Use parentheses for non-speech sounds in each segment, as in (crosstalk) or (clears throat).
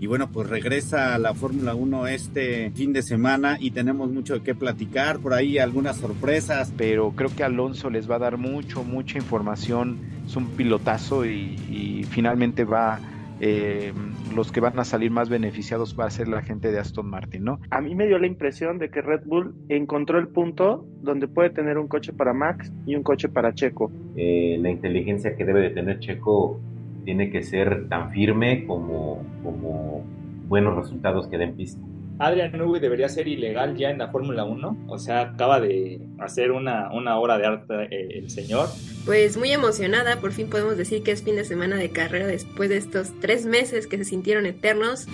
Y bueno, pues regresa a la Fórmula 1 este fin de semana y tenemos mucho de qué platicar, por ahí algunas sorpresas. Pero creo que Alonso les va a dar mucho, mucha información, es un pilotazo y, finalmente va... Eh, los que van a salir más beneficiados va a ser la gente de Aston Martin, ¿no? A mí me dio la impresión de que Red Bull encontró el punto donde puede tener un coche para Max y un coche para Checo. Eh, la inteligencia que debe de tener Checo tiene que ser tan firme como, como buenos resultados que den pista. Adrian Newey debería ser ilegal ya en la Fórmula 1. O sea, acaba de hacer una, una obra de arte eh, el señor. Pues muy emocionada, por fin podemos decir que es fin de semana de carrera después de estos tres meses que se sintieron eternos.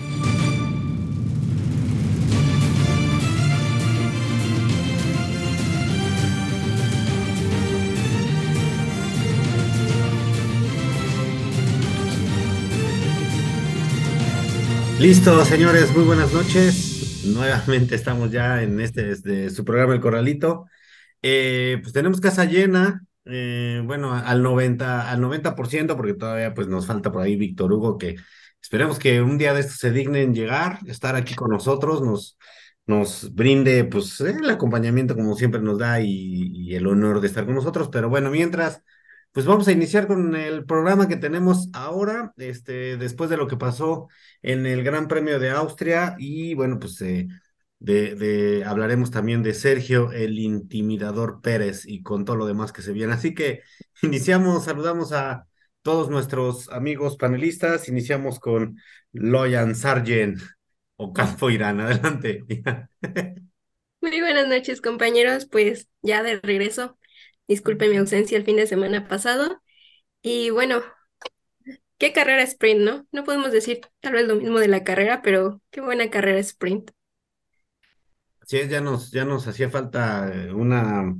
Listo, señores, muy buenas noches. Nuevamente estamos ya en este, este su programa El Corralito. Eh, pues tenemos casa llena, eh, bueno, al 90, al 90%, porque todavía pues nos falta por ahí Víctor Hugo, que esperemos que un día de estos se dignen llegar, estar aquí con nosotros, nos, nos brinde pues el acompañamiento como siempre nos da y, y el honor de estar con nosotros. Pero bueno, mientras pues vamos a iniciar con el programa que tenemos ahora, este, después de lo que pasó en el Gran Premio de Austria y bueno, pues eh, de, de, hablaremos también de Sergio, el intimidador Pérez y con todo lo demás que se viene. Así que iniciamos, saludamos a todos nuestros amigos panelistas, iniciamos con Loyan Sargent o Campo Irán, adelante. (laughs) Muy buenas noches compañeros, pues ya de regreso Disculpe mi ausencia el fin de semana pasado. Y bueno, qué carrera sprint, ¿no? No podemos decir tal vez lo mismo de la carrera, pero qué buena carrera sprint. Sí, ya nos, ya nos hacía falta eh, una,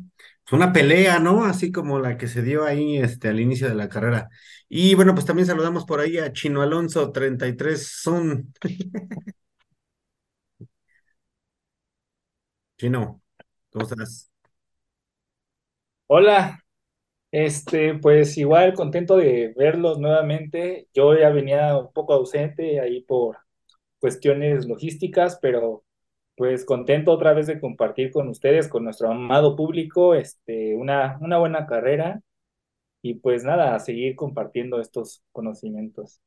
una pelea, ¿no? Así como la que se dio ahí este, al inicio de la carrera. Y bueno, pues también saludamos por ahí a Chino Alonso 33 Son. (laughs) Chino, ¿cómo estás? Hola, este, pues igual contento de verlos nuevamente. Yo ya venía un poco ausente ahí por cuestiones logísticas, pero pues contento otra vez de compartir con ustedes, con nuestro amado público, este, una, una buena carrera y pues nada, a seguir compartiendo estos conocimientos.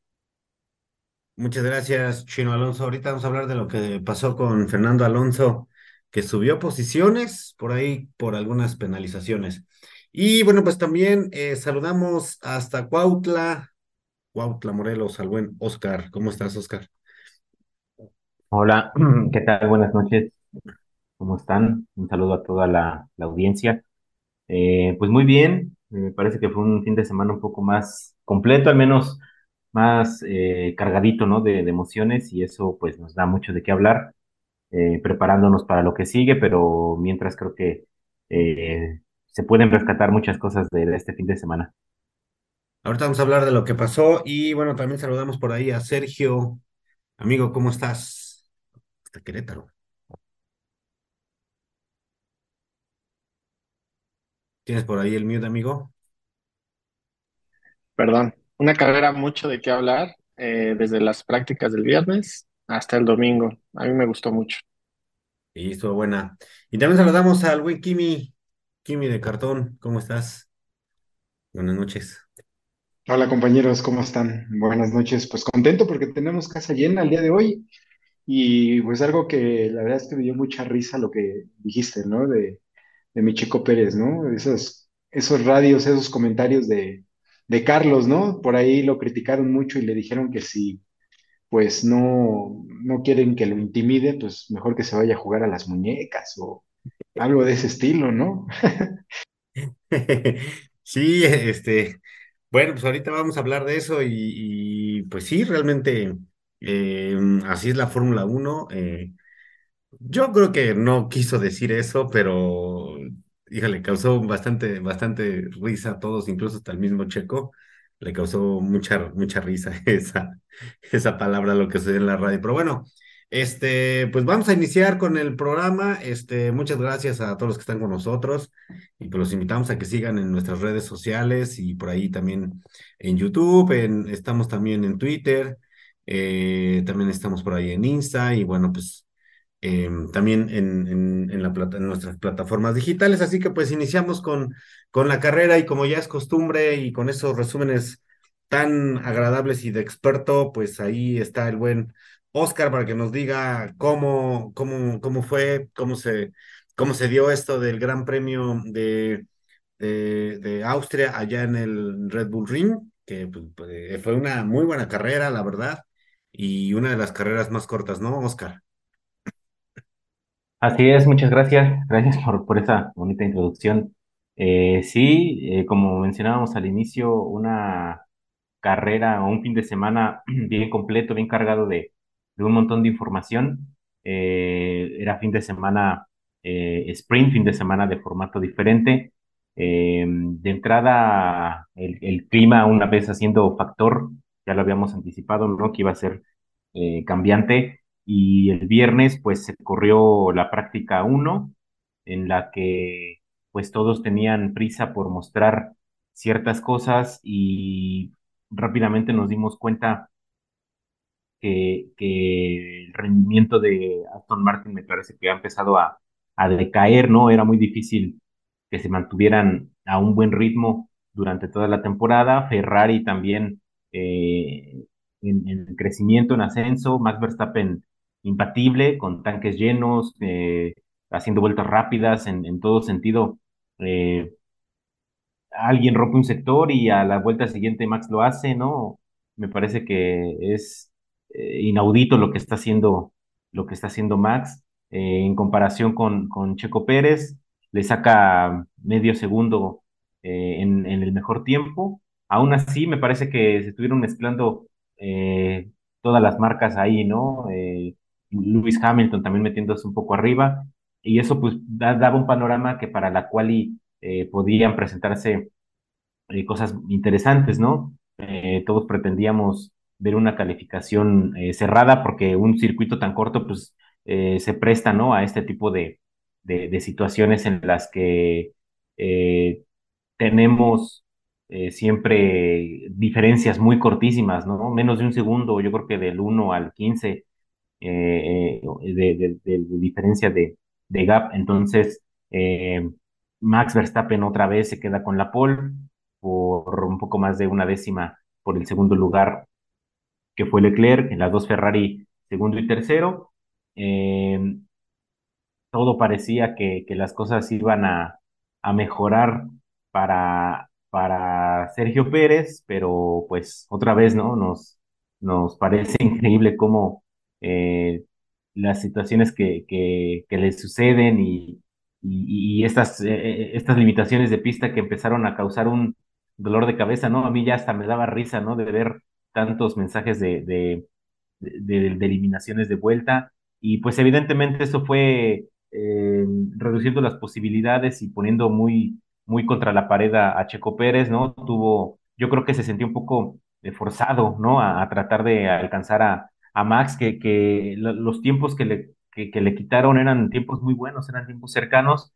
Muchas gracias, Chino Alonso. Ahorita vamos a hablar de lo que pasó con Fernando Alonso, que subió posiciones por ahí por algunas penalizaciones. Y bueno, pues también eh, saludamos hasta Cuautla, Cuautla Morelos, al buen Oscar. ¿Cómo estás, Oscar? Hola, (clears throat) ¿qué tal? Buenas noches. ¿Cómo están? Un saludo a toda la, audiencia. Eh, pues muy bien, me parece que fue un fin de semana un poco más completo, al menos más eh, cargadito, ¿no? De, de, emociones y eso pues nos da mucho de qué hablar, preparándonos para lo que sigue, pero mientras creo que se pueden rescatar muchas cosas de, este fin de semana. Ahorita vamos a hablar de lo que pasó y bueno, también saludamos por ahí a Sergio. Amigo, ¿cómo estás? Hasta Querétaro. ¿Tienes por ahí el mute, amigo? Perdón, una carrera mucho de qué hablar, eh, desde las prácticas del viernes hasta el domingo. A mí me gustó mucho. Y estuvo buena. Y también saludamos al buen Kimi. Kimi de Cartón, ¿cómo estás? Buenas noches. Hola compañeros, ¿cómo están? Buenas noches. Pues contento porque tenemos casa llena el día de hoy y pues algo que la verdad es que me dio mucha risa lo que dijiste, ¿no? De, de mi Chico Pérez, ¿no? Esos, esos radios, esos comentarios de, de Carlos, ¿no? Por ahí lo criticaron mucho y le dijeron que si pues no, no quieren que lo intimide, pues mejor que se vaya a jugar a las muñecas o algo de ese estilo, ¿no? (laughs) (laughs) Sí, este, bueno, pues ahorita vamos a hablar de eso y, pues sí, realmente eh, así es la Fórmula 1. Eh, yo creo que no quiso decir eso, pero híjole, causó bastante, bastante risa a todos, incluso hasta el mismo Checo. Le causó mucha, mucha risa (laughs) esa, esa palabra, lo que sucede en la radio. Pero bueno, este, pues vamos a iniciar con el programa. Este, muchas gracias a todos los que están con nosotros y pues los invitamos a que sigan en nuestras redes sociales y por ahí también en YouTube, estamos también en Twitter. Eh, también estamos por ahí en Insta y bueno, pues em, también en, en la plata, en nuestras plataformas digitales. Así que pues iniciamos con, con la carrera y como ya es costumbre y con esos resúmenes tan agradables y de experto, pues ahí está el buen Oscar para que nos diga cómo, cómo, cómo fue, cómo se, cómo se dio esto del Gran Premio de, de, Austria allá en el Red Bull Ring, que pues, pues, fue una muy buena carrera, la verdad, y una de las carreras más cortas, ¿no, Oscar? Así es, muchas gracias. Gracias por, por esa bonita introducción. Eh, sí, eh, como mencionábamos al inicio, una carrera o un fin de semana (clears throat) bien completo, bien cargado de, un montón de información. Eh, era fin de semana eh, sprint, fin de semana de formato diferente. De entrada, el, clima una vez haciendo factor, ya lo habíamos anticipado, ¿no? Que iba a ser cambiante. Y el viernes, pues se corrió la práctica 1, en la que pues todos tenían prisa por mostrar ciertas cosas y rápidamente nos dimos cuenta que, que, el rendimiento de Aston Martin me parece que ha empezado a, a, decaer, ¿no? Era muy difícil que se mantuvieran a un buen ritmo durante toda la temporada. Ferrari también eh, en, en, crecimiento, en ascenso. Max Verstappen impatible, con tanques llenos, eh, haciendo vueltas rápidas en, en todo sentido. Eh, alguien rompe un sector y a la vuelta siguiente Max lo hace, ¿no? Me parece que es eh, inaudito lo que está haciendo, lo que está haciendo Max eh, en comparación con, con Checo Pérez, le saca medio segundo en, en, el mejor tiempo. Aún así, me parece que se estuvieron mezclando todas las marcas ahí, ¿no? Lewis Hamilton también metiéndose un poco arriba, y eso pues da, daba un panorama que para la quali eh, podían presentarse eh, cosas interesantes, ¿no? Eh, todos pretendíamos ver una calificación cerrada porque un circuito tan corto pues se presta, ¿no? A este tipo de, de, situaciones en las que tenemos siempre diferencias muy cortísimas, ¿no? Menos de un segundo, yo creo que del 1 al 15 de, de, de, diferencia de, de gap. Entonces, eh, Max Verstappen otra vez se queda con la pole por un poco más de una décima por el segundo lugar que fue Leclerc, en las dos Ferrari segundo y tercero. Eh, todo parecía que, las cosas iban a, a mejorar para, para Sergio Pérez, pero pues otra vez, ¿no? Nos, nos parece (laughs) increíble cómo eh, las situaciones que, que, que le suceden y, y, estas, eh, estas limitaciones de pista que empezaron a causar un dolor de cabeza, ¿no? A mí ya hasta me daba risa, ¿no? De ver tantos mensajes de, de, eliminaciones de vuelta. Y pues evidentemente eso fue eh, reduciendo las posibilidades y poniendo muy, muy contra la pared a, Checo Pérez, ¿no? Tuvo, yo creo que se sentía un poco forzado, ¿no? A tratar de alcanzar a, a Max, que, que los tiempos que le que, le quitaron eran tiempos muy buenos, eran tiempos cercanos,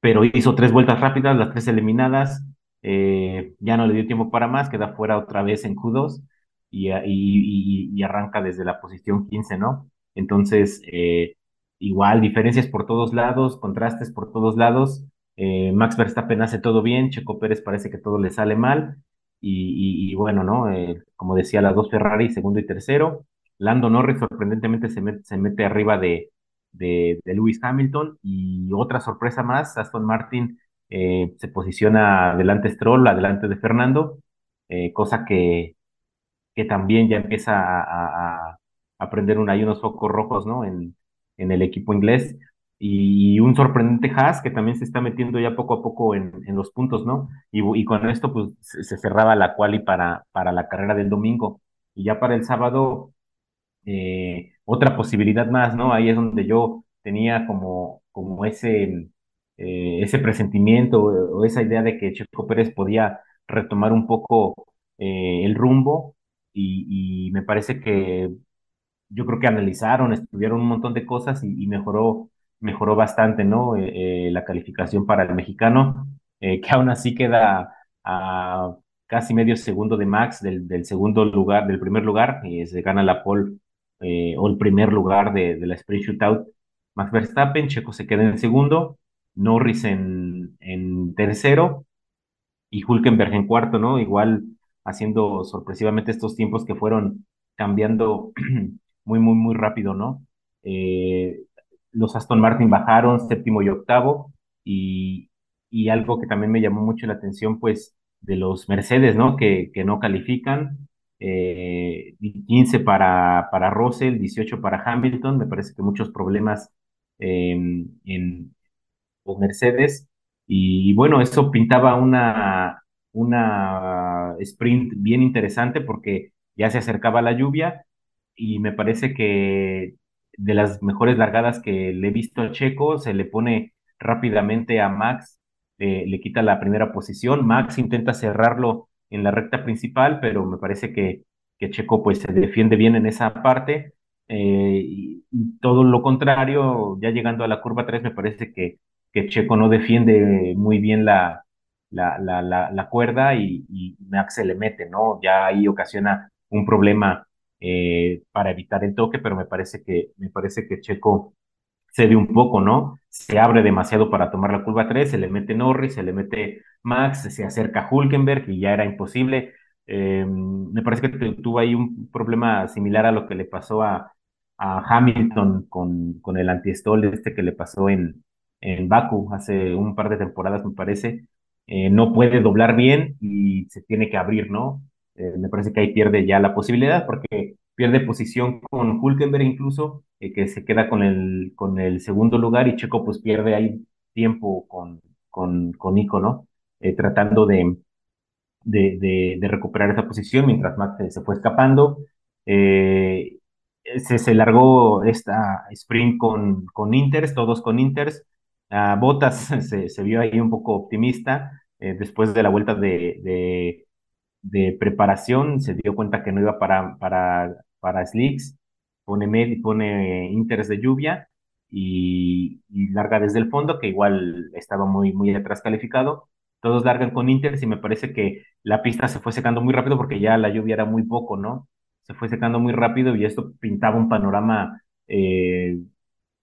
pero hizo tres vueltas rápidas, las tres eliminadas, eh, ya no le dio tiempo para más, queda fuera otra vez en Q2 y, y, y arranca desde la posición 15, ¿no? Entonces, eh, igual, diferencias por todos lados, contrastes por todos lados. Eh, Max Verstappen hace todo bien, Checo Pérez parece que todo le sale mal. Y, bueno, ¿no? Eh, como decía, las dos Ferrari, segundo y tercero. Lando Norris sorprendentemente se mete, se mete arriba de, de, Lewis Hamilton y otra sorpresa más, Aston Martin eh, se posiciona delante Stroll, adelante de Fernando, eh, cosa que, que también ya empieza a, a, a prender un, hay unos focos rojos ¿no? en, en el equipo inglés y un sorprendente Haas que también se está metiendo ya poco a poco en, en los puntos, ¿no? Y, con esto pues se cerraba la quali para, para la carrera del domingo. Y ya para el sábado eh, otra posibilidad más, ¿no? Ahí es donde yo tenía como, como ese, eh, ese presentimiento o, o, esa idea de que Checo Pérez podía retomar un poco eh, el rumbo y, me parece que yo creo que analizaron, estudiaron un montón de cosas y mejoró, mejoró bastante, ¿no? la calificación para el mexicano, que aún así queda a casi medio segundo de Max del, del segundo lugar, del primer lugar, y se gana la pole eh, o el primer lugar de, de la Sprint Shootout. Max Verstappen, Checo se queda en segundo, Norris en, en tercero y Hulkenberg en cuarto, ¿no? Igual haciendo sorpresivamente estos tiempos que fueron cambiando (clears throat) muy, muy, muy rápido, ¿no? Eh, los Aston Martin bajaron séptimo y octavo y, y algo que también me llamó mucho la atención, pues, de los Mercedes, ¿no? Que, no califican, eh, 15 para, para Russell, 18 para Hamilton, me parece que muchos problemas eh, en con Mercedes, y bueno, eso pintaba una, una sprint bien interesante porque ya se acercaba la lluvia y me parece que de las mejores largadas que le he visto a Checo, se le pone rápidamente a Max, le quita la primera posición, Max intenta cerrarlo en la recta principal, pero me parece que, que Checo pues se defiende bien en esa parte. Eh, y, todo lo contrario, ya llegando a la curva 3, me parece que, que Checo no defiende muy bien la, la, la, la, la cuerda y, y, Max se le mete, ¿no? Ya ahí ocasiona un problema eh, para evitar el toque, pero me parece que, me parece que Checo cede un poco, ¿no? Se abre demasiado para tomar la curva 3, se le mete Norris, se le mete Max, se acerca Hulkenberg y ya era imposible. Eh, me parece que tuvo ahí un problema similar a lo que le pasó a, Hamilton con, con el antiestol este que le pasó en, en Baku hace un par de temporadas, me parece. Eh, no puede doblar bien y se tiene que abrir, ¿no? Eh, me parece que ahí pierde ya la posibilidad porque pierde posición con Hulkenberg incluso, eh, que se queda con el, con el segundo lugar y Checo pues pierde ahí tiempo con, con, con Nico, ¿no? tratando de, de, de, recuperar esa posición mientras Max se fue escapando. se, se largó esta sprint con, con Inters, todos con Inters. Uh, Botas (laughs) se, se, vio ahí un poco optimista eh, después de la vuelta de, de, preparación, se dio cuenta que no iba para, para, para Slicks, pone, med, pone Inters de lluvia y, larga desde el fondo, que igual estaba muy, muy atrás calificado. Todos largan con Inters y me parece que la pista se fue secando muy rápido porque ya la lluvia era muy poco, ¿no? Se fue secando muy rápido y esto pintaba un panorama eh,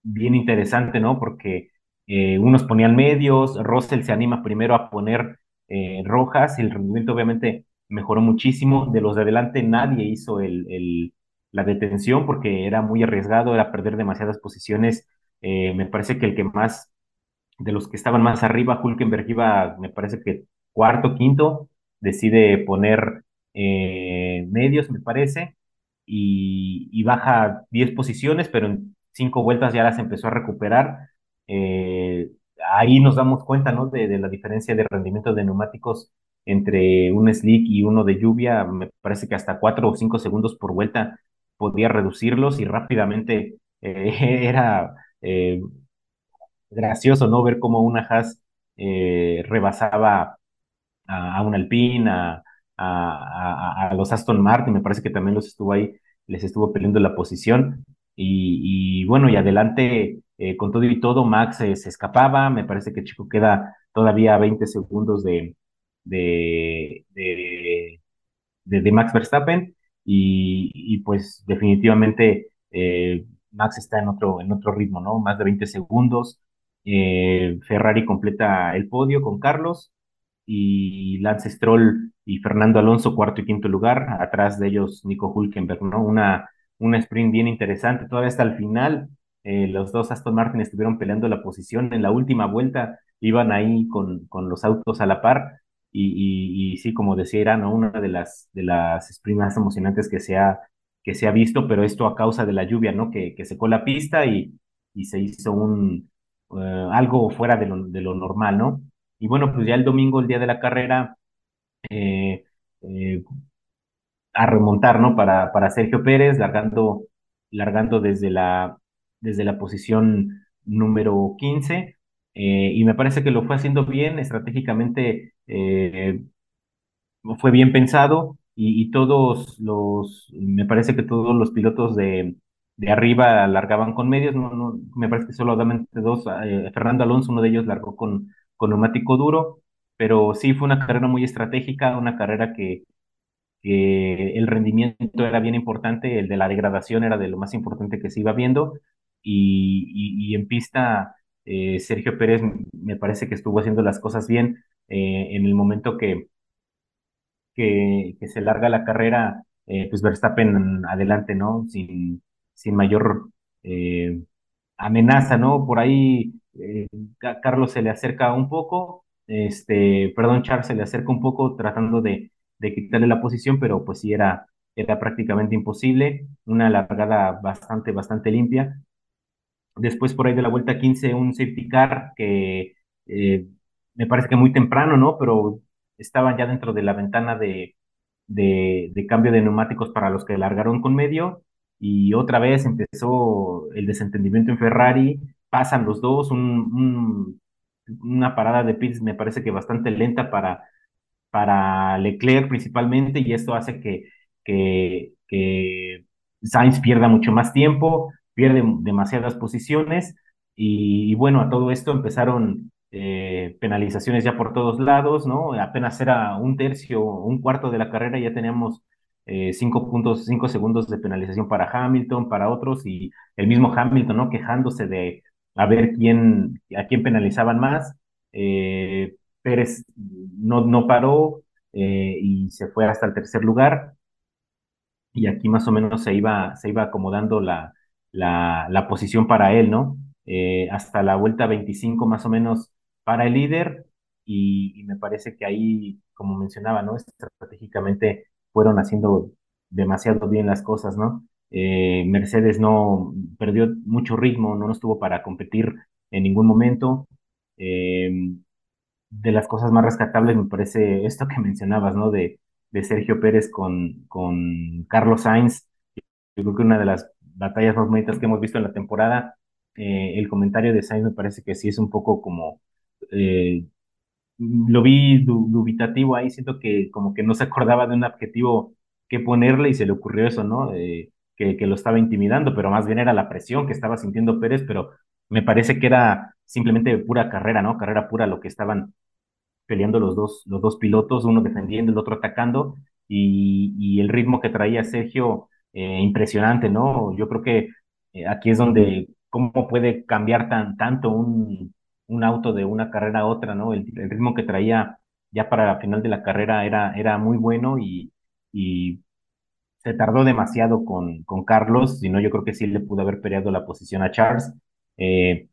bien interesante, ¿no? Porque eh, unos ponían medios, Russell se anima primero a poner eh, rojas y el rendimiento obviamente mejoró muchísimo. De los de adelante nadie hizo el, el, la detención porque era muy arriesgado, era perder demasiadas posiciones. Eh, me parece que el que más, de los que estaban más arriba, Hulkenberg iba, me parece que cuarto, quinto, decide poner medios, me parece, y, y baja 10 posiciones, pero en cinco vueltas ya las empezó a recuperar eh, ahí nos damos cuenta, ¿no? De, de, la diferencia de rendimiento de neumáticos entre un slick y uno de lluvia. Me parece que hasta cuatro o cinco segundos por vuelta podía reducirlos y rápidamente eh, (laughs) era eh, gracioso, ¿no? Ver cómo una Haas eh, rebasaba a, un Alpine, a, los Aston Martin, me parece que también los estuvo ahí, les estuvo peleando la posición. Y, y bueno, y adelante con todo y todo, Max se escapaba, me parece que Chico queda todavía a 20 segundos de, de, de, de, Max Verstappen y, y pues definitivamente eh, Max está en otro, en otro ritmo, ¿no? Más de 20 segundos. Ferrari completa el podio con Carlos y Lance Stroll y Fernando Alonso cuarto y quinto lugar, atrás de ellos Nico Hulkenberg, ¿no? Una, una sprint bien interesante, todavía hasta el final eh, los dos Aston Martin estuvieron peleando la posición. En la última vuelta iban ahí con, con los autos a la par. Y, sí, como decía, era ¿no? una de las, de las sprints más emocionantes que se ha, que se ha visto, pero esto a causa de la lluvia, ¿no? Que, que secó la pista y, se hizo un uh, algo fuera de lo, normal, ¿no? Y bueno, pues ya el domingo, el día de la carrera, eh, eh, a remontar, ¿no? Para, para Sergio Pérez, largando, largando desde la, desde la posición número 15 eh, y me parece que lo fue haciendo bien, estratégicamente eh, fue bien pensado y, todos los, me parece que todos los pilotos de, de arriba largaban con medios, no, no, me parece que solamente dos, eh, Fernando Alonso, uno de ellos largó con, con neumático duro, pero sí fue una carrera muy estratégica, una carrera que, que el rendimiento era bien importante, el de la degradación era de lo más importante que se iba viendo, y, y, en pista eh, Sergio Pérez me parece que estuvo haciendo las cosas bien eh, en el momento que, que, se larga la carrera, eh, pues Verstappen adelante, ¿no? Sin, sin mayor amenaza, ¿no? Por ahí Carlos se le acerca un poco, este, perdón, Charles se le acerca un poco tratando de, de quitarle la posición, pero pues sí era, era prácticamente imposible, una largada bastante, bastante limpia. Después por ahí de la vuelta 15, un safety car que eh, me parece que muy temprano, ¿no? Pero estaban ya dentro de la ventana de, de, cambio de neumáticos para los que largaron con medio y otra vez empezó el desentendimiento en Ferrari, pasan los dos, un, una parada de pits me parece que bastante lenta para, para Leclerc principalmente y esto hace que, que Sainz pierda mucho más tiempo, pierde demasiadas posiciones y, bueno, a todo esto empezaron eh, penalizaciones ya por todos lados, ¿no? Apenas era un tercio, un cuarto de la carrera, ya teníamos eh, cinco puntos, cinco segundos de penalización para Hamilton, para otros, y el mismo Hamilton, ¿no? Quejándose de a ver quién, a quién penalizaban más. Eh, Pérez no, no paró y se fue hasta el tercer lugar. Y aquí más o menos se iba, se iba acomodando la, la, la posición para él, ¿no? Eh, hasta la vuelta 25 más o menos para el líder y, me parece que ahí, como mencionaba, ¿no? Estratégicamente fueron haciendo demasiado bien las cosas, ¿no? Eh, Mercedes no perdió mucho ritmo, no estuvo para competir en ningún momento. Eh, de las cosas más rescatables me parece esto que mencionabas, ¿no? De, de Sergio Pérez con, con Carlos Sainz. Yo creo que una de las batallas más bonitas que hemos visto en la temporada. Eh, el comentario de Sainz me parece que sí es un poco como, eh, lo vi dubitativo ahí, siento que como que no se acordaba de un adjetivo que ponerle y se le ocurrió eso, ¿no? Que, que, lo estaba intimidando, pero más bien era la presión que estaba sintiendo Pérez, pero me parece que era simplemente pura carrera, ¿no? Carrera pura lo que estaban peleando los dos, los dos pilotos, uno defendiendo, el otro atacando, y, y el ritmo que traía Sergio eh, impresionante, ¿no? Yo creo que eh, aquí es donde cómo puede cambiar tan, tanto un, un auto de una carrera a otra, ¿no? El, ritmo que traía ya para la final de la carrera era, era muy bueno y, y se tardó demasiado con, con Carlos, si no yo creo que sí le pudo haber peleado la posición a Charles. Eh,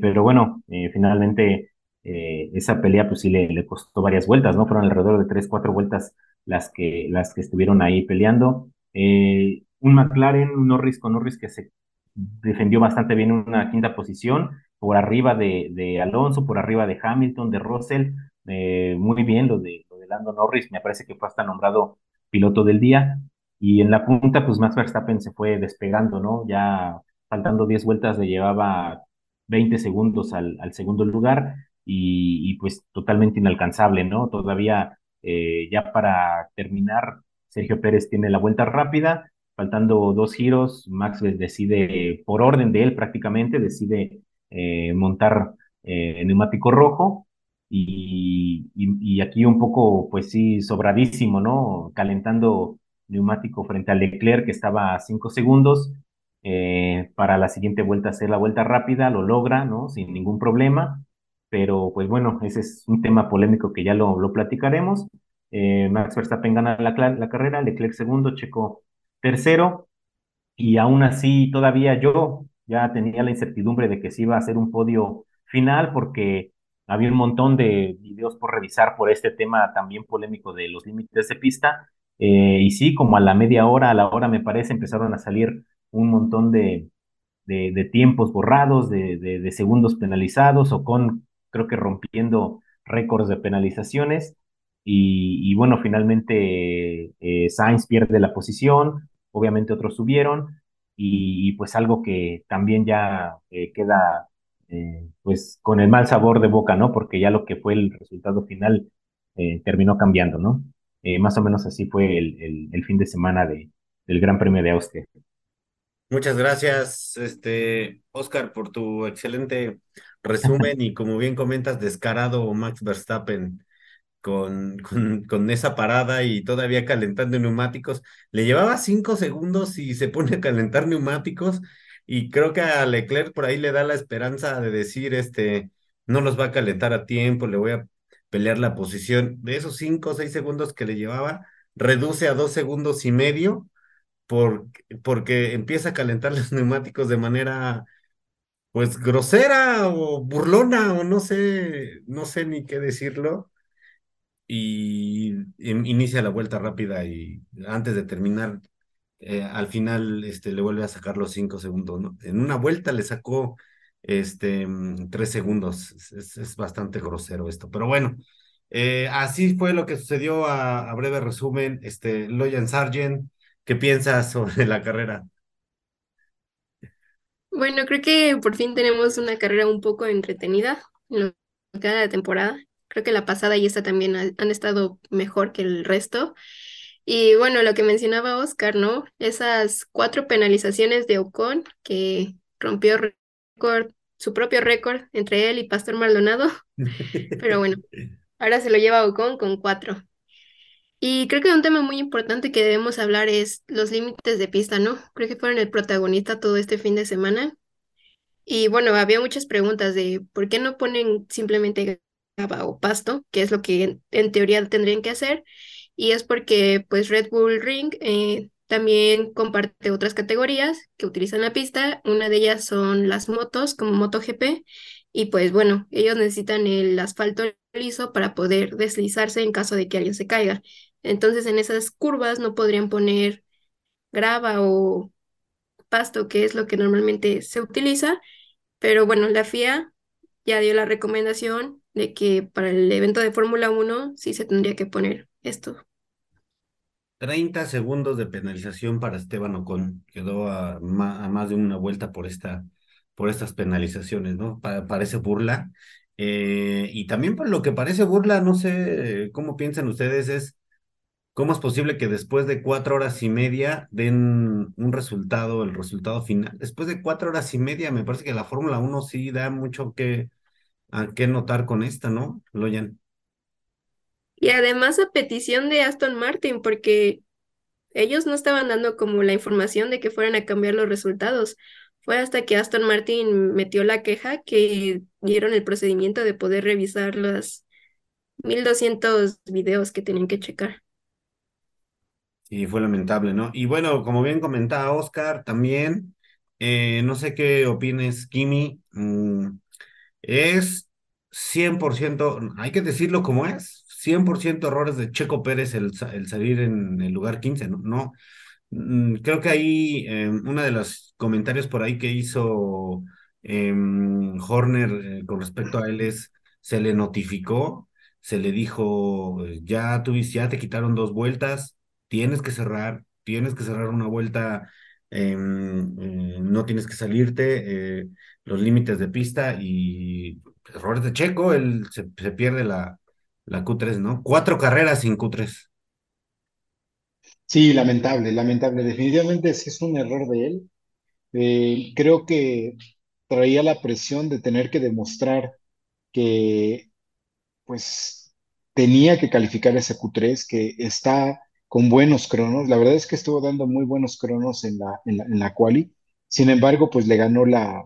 pero bueno, finalmente esa pelea pues sí le, le, costó varias vueltas, ¿no? Fueron alrededor de tres, cuatro vueltas las que, las que estuvieron ahí peleando. Eh, un McLaren, un Norris con Norris que se defendió bastante bien en una quinta posición, por arriba de, de Alonso, por arriba de Hamilton, de Russell, eh, muy bien lo de, lo de Lando Norris, me parece que fue hasta nombrado piloto del día, y en la punta, pues Max Verstappen se fue despegando, ¿no? Ya faltando 10 vueltas le llevaba 20 segundos al, al segundo lugar, y, y, pues totalmente inalcanzable, ¿no? Todavía eh, ya para terminar Sergio Pérez tiene la vuelta rápida, faltando dos giros, Max decide, por orden de él prácticamente, decide eh, montar eh, neumático rojo y, y, aquí un poco, pues sí, sobradísimo, ¿no? Calentando neumático frente a Leclerc que estaba a cinco segundos. Eh, para la siguiente vuelta hacer la vuelta rápida, lo logra, ¿no? Sin ningún problema, pero pues bueno, ese es un tema polémico que ya lo, lo platicaremos. Eh, Max Verstappen gana la, la, carrera, Leclerc segundo, Checo tercero, y aún así todavía yo ya tenía la incertidumbre de que se iba a hacer un podio final porque había un montón de videos por revisar por este tema también polémico de los límites de pista, eh, y sí, como a la media hora, a la hora me parece, empezaron a salir un montón de, de, tiempos borrados, de, de segundos penalizados, o con, creo que rompiendo récords de penalizaciones. Y, bueno, finalmente eh, Sainz pierde la posición, obviamente otros subieron, y, pues algo que también ya eh, queda eh, pues con el mal sabor de boca, ¿no? Porque ya lo que fue el resultado final terminó cambiando, ¿no? más o menos así fue el, el, fin de semana de, del Gran Premio de Austria. Muchas gracias, este, Oscar, por tu excelente resumen y como bien comentas, descarado Max Verstappen con, con, con esa parada y todavía calentando neumáticos. Le llevaba cinco segundos y se pone a calentar neumáticos y creo que a Leclerc por ahí le da la esperanza de decir, este, no los va a calentar a tiempo, le voy a pelear la posición. De esos cinco o seis segundos que le llevaba, reduce a dos segundos y medio por, porque empieza a calentar los neumáticos de manera pues grosera o burlona o no sé, no sé ni qué decirlo y in- inicia la vuelta rápida y antes de terminar, eh, al final este, le vuelve a sacar los cinco segundos. En una vuelta le sacó este, mm, tres segundos. Es, bastante grosero esto, pero bueno, eh, así fue lo que sucedió a, breve resumen. Este, Loyan Sargent, ¿qué piensas sobre la carrera? Bueno, creo que por fin tenemos una carrera un poco entretenida en lo que la temporada. Creo que la pasada y esta también ha- han estado mejor que el resto. Y bueno, lo que mencionaba Oscar, ¿no? Esas cuatro penalizaciones de Ocon que rompió récord, su propio récord entre él y Pastor Maldonado. (laughs) Pero bueno, ahora se lo lleva Ocon con cuatro. Y creo que un tema muy importante que debemos hablar es los límites de pista, ¿no? Creo que fueron el protagonista todo este fin de semana. Y bueno, había muchas preguntas de por qué no ponen simplemente grava o pasto, que es lo que en, en teoría tendrían que hacer. Y es porque pues Red Bull Ring eh, también comparte otras categorías que utilizan la pista. Una de ellas son las motos, como MotoGP. Y pues bueno, ellos necesitan el asfalto liso para poder deslizarse en caso de que alguien se caiga. Entonces en esas curvas no podrían poner grava o pasto, que es lo que normalmente se utiliza pero bueno, la FIA ya dio la recomendación de que para el evento de Fórmula Uno sí se tendría que poner esto. 30 segundos de penalización para Esteban Ocon. Quedó a, más de una vuelta por esta, por estas penalizaciones, ¿no? Pa- parece burla. Eh, y también por lo que parece burla, no sé eh, cómo piensan ustedes, es cómo es posible que después de cuatro horas y media den un resultado, el resultado final. Después de cuatro horas y media, me parece que la Fórmula Uno sí da mucho que, a qué notar con esta, ¿no? Loyan. Y además a petición de Aston Martin, porque ellos no estaban dando como la información de que fueran a cambiar los resultados. Fue hasta que Aston Martin metió la queja que dieron el procedimiento de poder revisar los 1200 videos que tenían que checar. Y fue lamentable, ¿no? Y bueno, como bien comentaba Oscar, también, eh, no sé qué opines, Kimi, mm, es 100%, hay que decirlo como es, 100% errores de Checo Pérez el, el salir en el lugar 15, ¿no? Mm, creo que ahí, eh, uno de los comentarios por ahí que hizo em, Horner eh, con respecto a él es, se le notificó, se le dijo, eh, ya tuviste, ya te quitaron dos vueltas tienes que cerrar, tienes que cerrar una vuelta, eh, no tienes que salirte, eh, los límites de pista y errores de Checo, él se, se pierde la, la Q3, ¿no? Cuatro carreras sin Q3. Sí, lamentable, lamentable. Definitivamente sí es un error de él. Eh, creo que traía la presión de tener que demostrar que pues tenía que calificar ese Q3, que está con buenos cronos. La verdad es que estuvo dando muy buenos cronos en la, en la, quali. Sin embargo, pues le ganó la,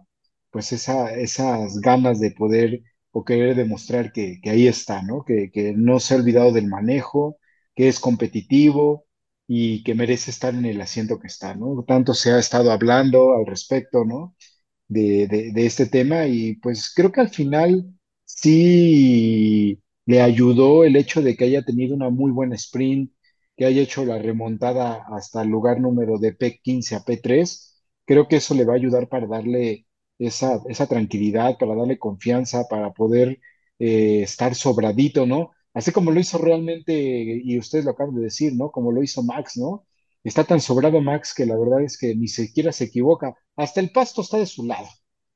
pues esa, esas ganas de poder o querer demostrar que, ahí está, ¿no? Que, no se ha olvidado del manejo, que es competitivo y que merece estar en el asiento que está, ¿no? Tanto se ha estado hablando al respecto, ¿no? de, de- de este tema y pues creo que al final sí le ayudó el hecho de que haya tenido una muy buena sprint, que haya hecho la remontada hasta el lugar número de P15 a P3. Creo que eso le va a ayudar para darle esa, esa tranquilidad, para darle confianza, para poder eh, estar sobradito, ¿no? Así como lo hizo realmente, y ustedes lo acaban de decir, ¿no? Como lo hizo Max, ¿no? Está tan sobrado Max que la verdad es que ni siquiera se equivoca. Hasta el pasto está de su lado.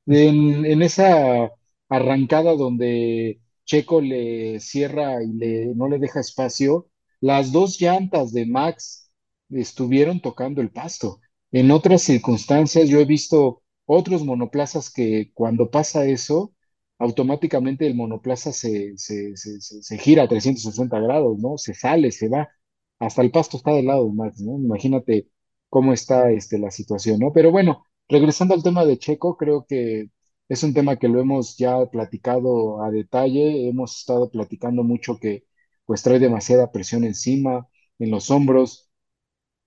En, en esa arrancada donde Checo le cierra y le, no le deja espacio, las dos llantas de Max estuvieron tocando el pasto. En otras circunstancias yo he visto otros monoplazas que cuando pasa eso, automáticamente el monoplaza se, se, se, gira a 360 grados, ¿no? Se sale, se va. Hasta el pasto está del lado de Max, ¿no? Imagínate cómo está este, la situación, ¿no? Pero bueno, regresando al tema de Checo, creo que es un tema que lo hemos ya platicado a detalle, hemos estado platicando mucho que pues trae demasiada presión encima, en los hombros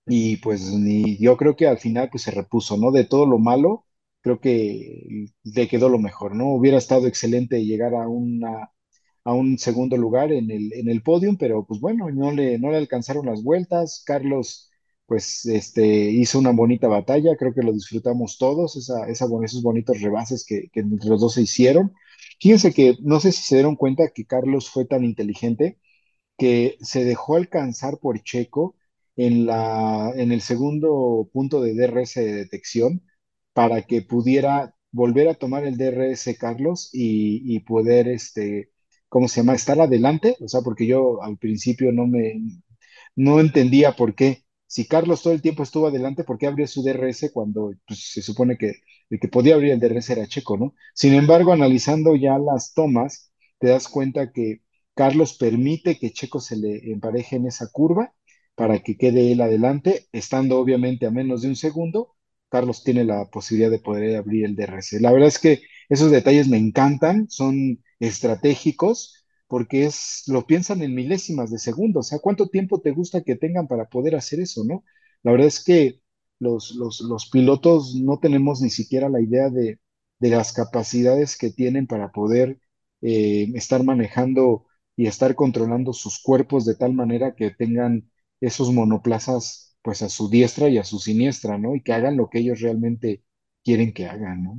y pues ni, yo creo que al final pues se repuso, ¿no? De todo lo malo, creo que le quedó lo mejor, ¿no? Hubiera estado excelente llegar a una, a un segundo lugar en el, en el podium, pero pues bueno, no le, no le alcanzaron las vueltas. Carlos pues este, hizo una bonita batalla, creo que lo disfrutamos todos, esa, esa, esos bonitos rebases que, que los dos se hicieron. Fíjense que no sé si se dieron cuenta que Carlos fue tan inteligente que se dejó alcanzar por Checo en la, en el segundo punto de DRS de detección para que pudiera volver a tomar el DRS Carlos y, y poder, este, ¿cómo se llama? Estar adelante, o sea, porque yo al principio no me, no entendía por qué. Si Carlos todo el tiempo estuvo adelante, ¿por qué abrió su DRS cuando pues, se supone que el que podía abrir el DRS era Checo, ¿no? Sin embargo, analizando ya las tomas, te das cuenta que Carlos permite que Checo se le empareje en esa curva para que quede él adelante, estando obviamente a menos de un segundo. Carlos tiene la posibilidad de poder abrir el DRS. La verdad es que esos detalles me encantan, son estratégicos porque es, lo piensan en milésimas de segundo. O sea, ¿cuánto tiempo te gusta que tengan para poder hacer eso, no? La verdad es que los, los, pilotos no tenemos ni siquiera la idea de, de las capacidades que tienen para poder eh, estar manejando y estar controlando sus cuerpos de tal manera que tengan esos monoplazas pues a su diestra y a su siniestra, ¿no? Y que hagan lo que ellos realmente quieren que hagan, ¿no?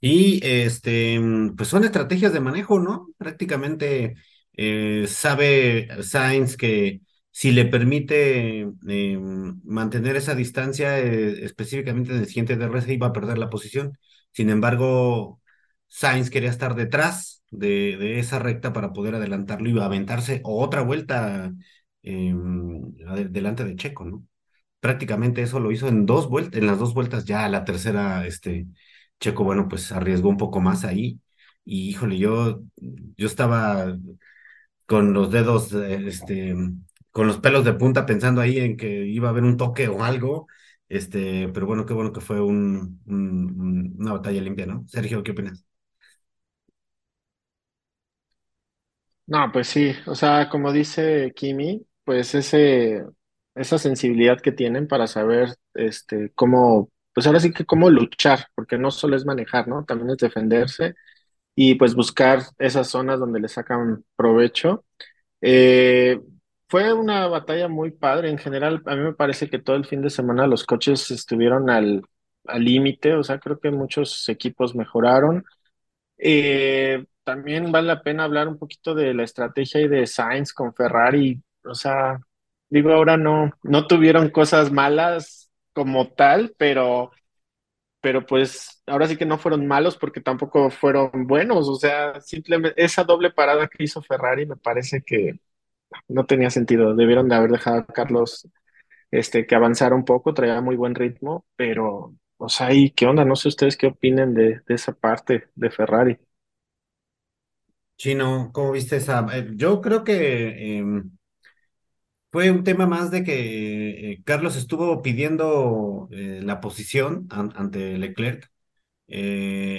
Y este, pues son estrategias de manejo, ¿no? Prácticamente eh, sabe Sainz que si le permite eh, mantener esa distancia, eh, específicamente en el siguiente DRS, iba a perder la posición. Sin embargo, Sainz quería estar detrás de, esa recta para poder adelantarlo y aventarse otra vuelta ade- delante de Checo, ¿no? prácticamente eso lo hizo en dos vueltas, en las dos vueltas ya a la tercera, este, Checo, bueno, pues arriesgó un poco más ahí. Y híjole, yo, yo estaba con los dedos, eh, este, con los pelos de punta pensando ahí en que iba a haber un toque o algo. Este, pero bueno, qué bueno que fue un, un- un- una batalla limpia, ¿no? Sergio, ¿qué opinas? No, pues sí, o sea, como dice Kimi, pues ese, esa sensibilidad que tienen para saber, este, cómo, pues ahora sí que cómo luchar, porque no solo es manejar, ¿no? También es defenderse y pues buscar esas zonas donde le sacan provecho. Eh, fue una batalla muy padre. En general, a mí me parece que todo el fin de semana los coches estuvieron al al límite, o sea, creo que muchos equipos mejoraron. Eh, también vale la pena hablar un poquito de la estrategia y de Sainz con Ferrari. O sea, digo, ahora no, no tuvieron cosas malas como tal, pero, pero pues ahora sí que no fueron malos porque tampoco fueron buenos. O sea, simplemente esa doble parada que hizo Ferrari me parece que no tenía sentido. Debieron de haber dejado a Carlos este, que avanzara un poco, traía muy buen ritmo, pero, o sea, ¿y qué onda? No sé ustedes qué opinen de, de esa parte de Ferrari. Chino, ¿cómo viste esa? eh, yo creo que em, fue un tema más de que eh, Carlos estuvo pidiendo eh, la posición an- ante Leclerc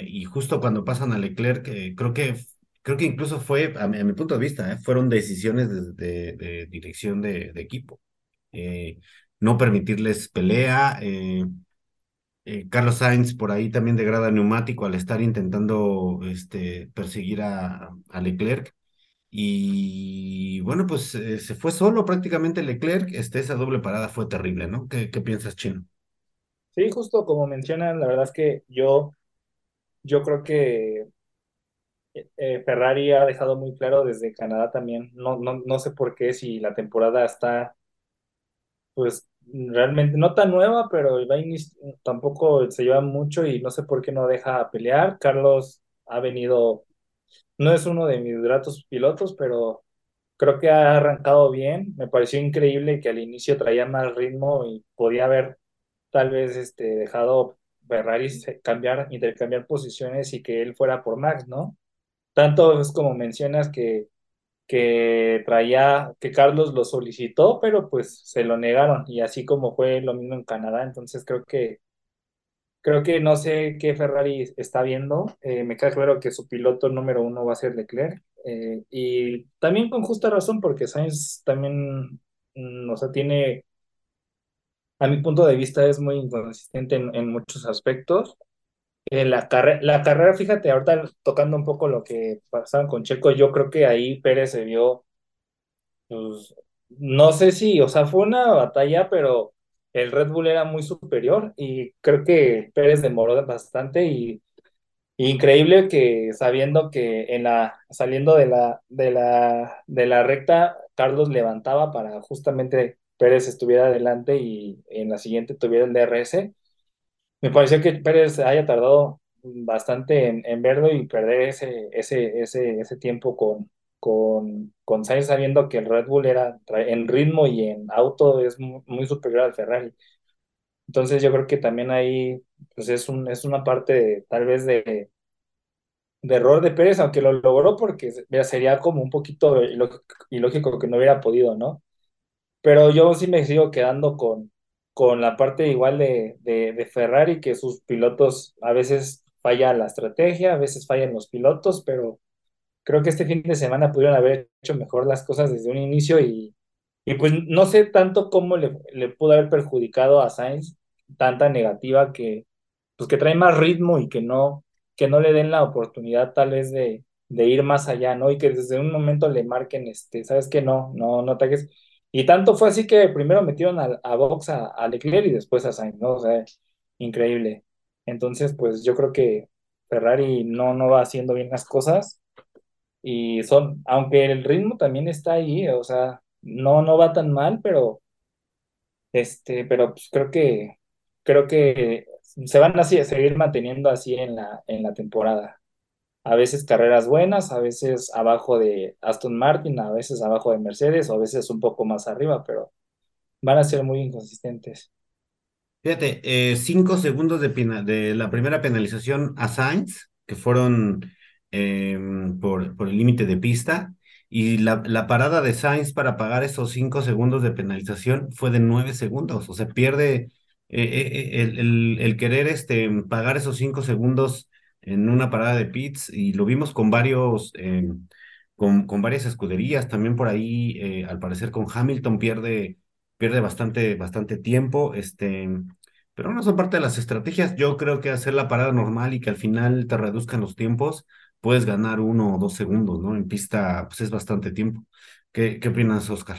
y justo cuando pasan a Leclerc, creo que, creo que incluso fue, a mi, punto de vista, fueron decisiones de, de- de dirección de, de equipo. No permitirles pelea. Eh, Carlos Sainz por ahí también degrada neumático al estar intentando este, perseguir a, Leclerc. Y bueno, pues eh, se fue solo prácticamente Leclerc. Este, esa doble parada fue terrible, ¿no? ¿Qué, qué piensas, Chino? Sí, justo como mencionan, la verdad es que yo, yo creo que eh, Ferrari ha dejado muy claro desde Canadá también, no, no, no sé por qué, si la temporada está pues realmente no tan nueva, pero el Bainis tampoco se lleva mucho y no sé por qué no deja pelear. Carlos ha venido, no es uno de mis gratos pilotos, pero creo que ha arrancado bien. Me pareció increíble que al inicio traía más ritmo y podía haber tal vez este, dejado Ferrari cambiar, intercambiar posiciones y que él fuera por Max, ¿no? Tanto es como mencionas que, que traía, que Carlos lo solicitó, pero pues se lo negaron y así como fue lo mismo en Canadá, entonces creo que Creo que no sé qué Ferrari está viendo. Eh, me queda claro que su piloto número uno va a ser Leclerc. eh, y también con justa razón, porque Sainz también, mm, o sea, tiene, a mi punto de vista, es muy inconsistente en, en muchos aspectos. Eh, la, carre- la carrera, fíjate, ahorita tocando un poco lo que pasaban con Checo, yo creo que ahí Pérez se vio pues, no sé si, o sea, fue una batalla, pero el Red Bull era muy superior y creo que Pérez demoró bastante y increíble que sabiendo que en la, saliendo de la, de la, de la recta, Carlos levantaba para justamente Pérez estuviera adelante y en la siguiente tuviera el DRS. Me pareció que Pérez haya tardado bastante en, verlo y perder ese, ese, ese, ese tiempo con, con, Sainz sabiendo que el Red Bull era en ritmo y en auto es mu- muy, superior al Ferrari. Entonces yo creo que también ahí pues es un, es una parte tal vez de, de error de Pérez, aunque lo logró porque sería como un poquito ilógico que no hubiera podido, ¿no? Pero yo sí me sigo quedando con, con la parte igual de, de, Ferrari, que sus pilotos a veces falla la estrategia, a veces fallan los pilotos, pero creo que este fin de semana pudieron haber hecho mejor las cosas desde un inicio y, y pues no sé tanto cómo le, pudo haber perjudicado a Sainz tanta negativa que pues que trae más ritmo y que no, que no le den la oportunidad tal vez de, de ir más allá, ¿no? Y que desde un momento le marquen, este, ¿sabes qué? No, no, no ataques. Y tanto fue así que primero metieron a, a Box a, a Leclerc y después a Sainz, ¿no? O sea, increíble. Entonces, pues yo creo que Ferrari no, no va haciendo bien las cosas y son, aunque el ritmo también está ahí, o sea, no, no va tan mal, pero este, pero pues creo que creo que se van a seguir manteniendo así en la en la temporada. A veces carreras buenas, a veces abajo de Aston Martin, a veces abajo de Mercedes, o a veces un poco más arriba, pero van a ser muy inconsistentes. Fíjate, eh, cinco segundos de, de la primera penalización a Sainz, que fueron em, por, por el límite de pista, y la, la parada de Sainz para pagar esos cinco segundos de penalización fue de nueve segundos. O sea, pierde eh, eh, el, el- el querer este, pagar esos cinco segundos en una parada de pits, y lo vimos con varios, em, con, con varias escuderías, también por ahí, eh, al parecer con Hamilton pierde, pierde bastante, bastante tiempo. Este, pero no son parte de las estrategias. Yo creo que hacer la parada normal y que al final te reduzcan los tiempos, puedes ganar uno o dos segundos, ¿no? En pista, pues es bastante tiempo. ¿Qué, qué opinas, Oscar?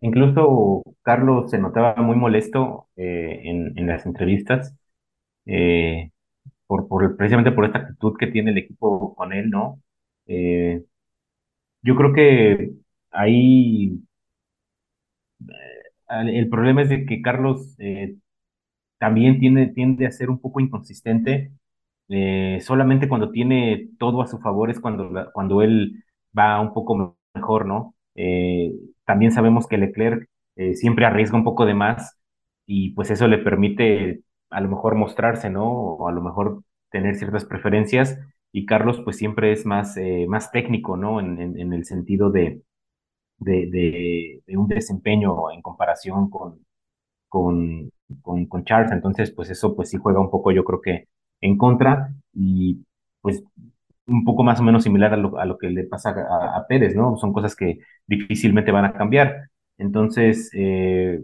Incluso, Carlos se notaba muy molesto eh, en, las entrevistas eh, por, precisamente por esta actitud que tiene el equipo con él, ¿no? Eh, yo creo que ahí el problema es de que Carlos también tiene, tiende a ser un poco inconsistente. solamente cuando tiene todo a su favor es cuando, cuando él va un poco me- mejor, ¿no? También sabemos que Leclerc eh, siempre arriesga un poco de más y pues eso le permite a lo mejor mostrarse, ¿no? O a lo mejor tener ciertas preferencias y Carlos pues siempre es más, eh, más técnico, ¿no? En, en, el sentido de, de, de, de un desempeño en comparación con con, con, con Charles, entonces pues eso pues sí juega un poco yo creo que en contra y pues un poco más o menos similar a lo, a lo que le pasa a, Pérez, ¿no? Son cosas que difícilmente van a cambiar. Entonces, eh,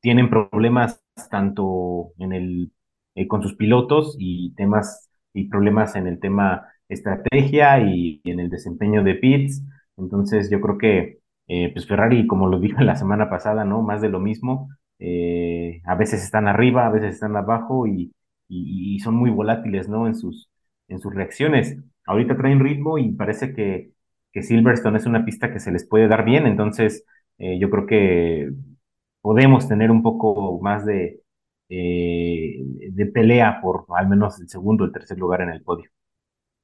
tienen problemas tanto en el, eh, con sus pilotos y temas y problemas en el tema estrategia y, en el desempeño de pits. Entonces yo creo que eh, pues Ferrari, como lo dije (laughs) la semana pasada, ¿no? Más de lo mismo. A veces están arriba, a veces están abajo y, y, y son muy volátiles, ¿no? En sus, en sus reacciones. Ahorita traen ritmo y parece que, que Silverstone es una pista que se les puede dar bien, entonces eh, yo creo que podemos tener un poco más de, eh, de pelea por al menos el segundo o el tercer lugar en el podio.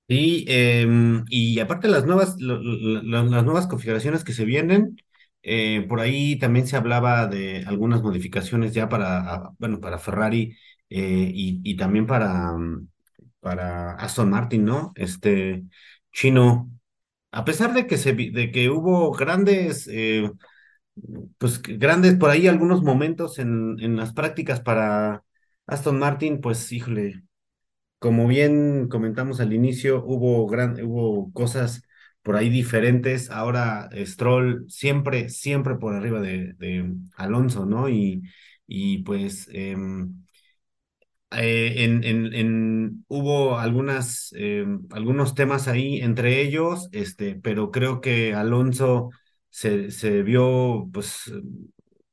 Y, em, y aparte las nuevas, las nuevas configuraciones que se vienen, Eh, por ahí también se hablaba de algunas modificaciones ya para, bueno, para Ferrari y, y también para, mm, para Aston Martin, ¿no? Este, Chino, a pesar de que se, de que hubo grandes, eh, pues grandes por ahí algunos momentos en, en las prácticas para Aston Martin, pues híjole. Como bien comentamos al inicio, hubo gran, hubo cosas por ahí diferentes. Ahora Stroll siempre, siempre por arriba de, de Alonso, ¿no? Y, y pues em, eh, en, en, en- hubo algunas, em, algunos temas ahí entre ellos, este, pero creo que Alonso se, se vio pues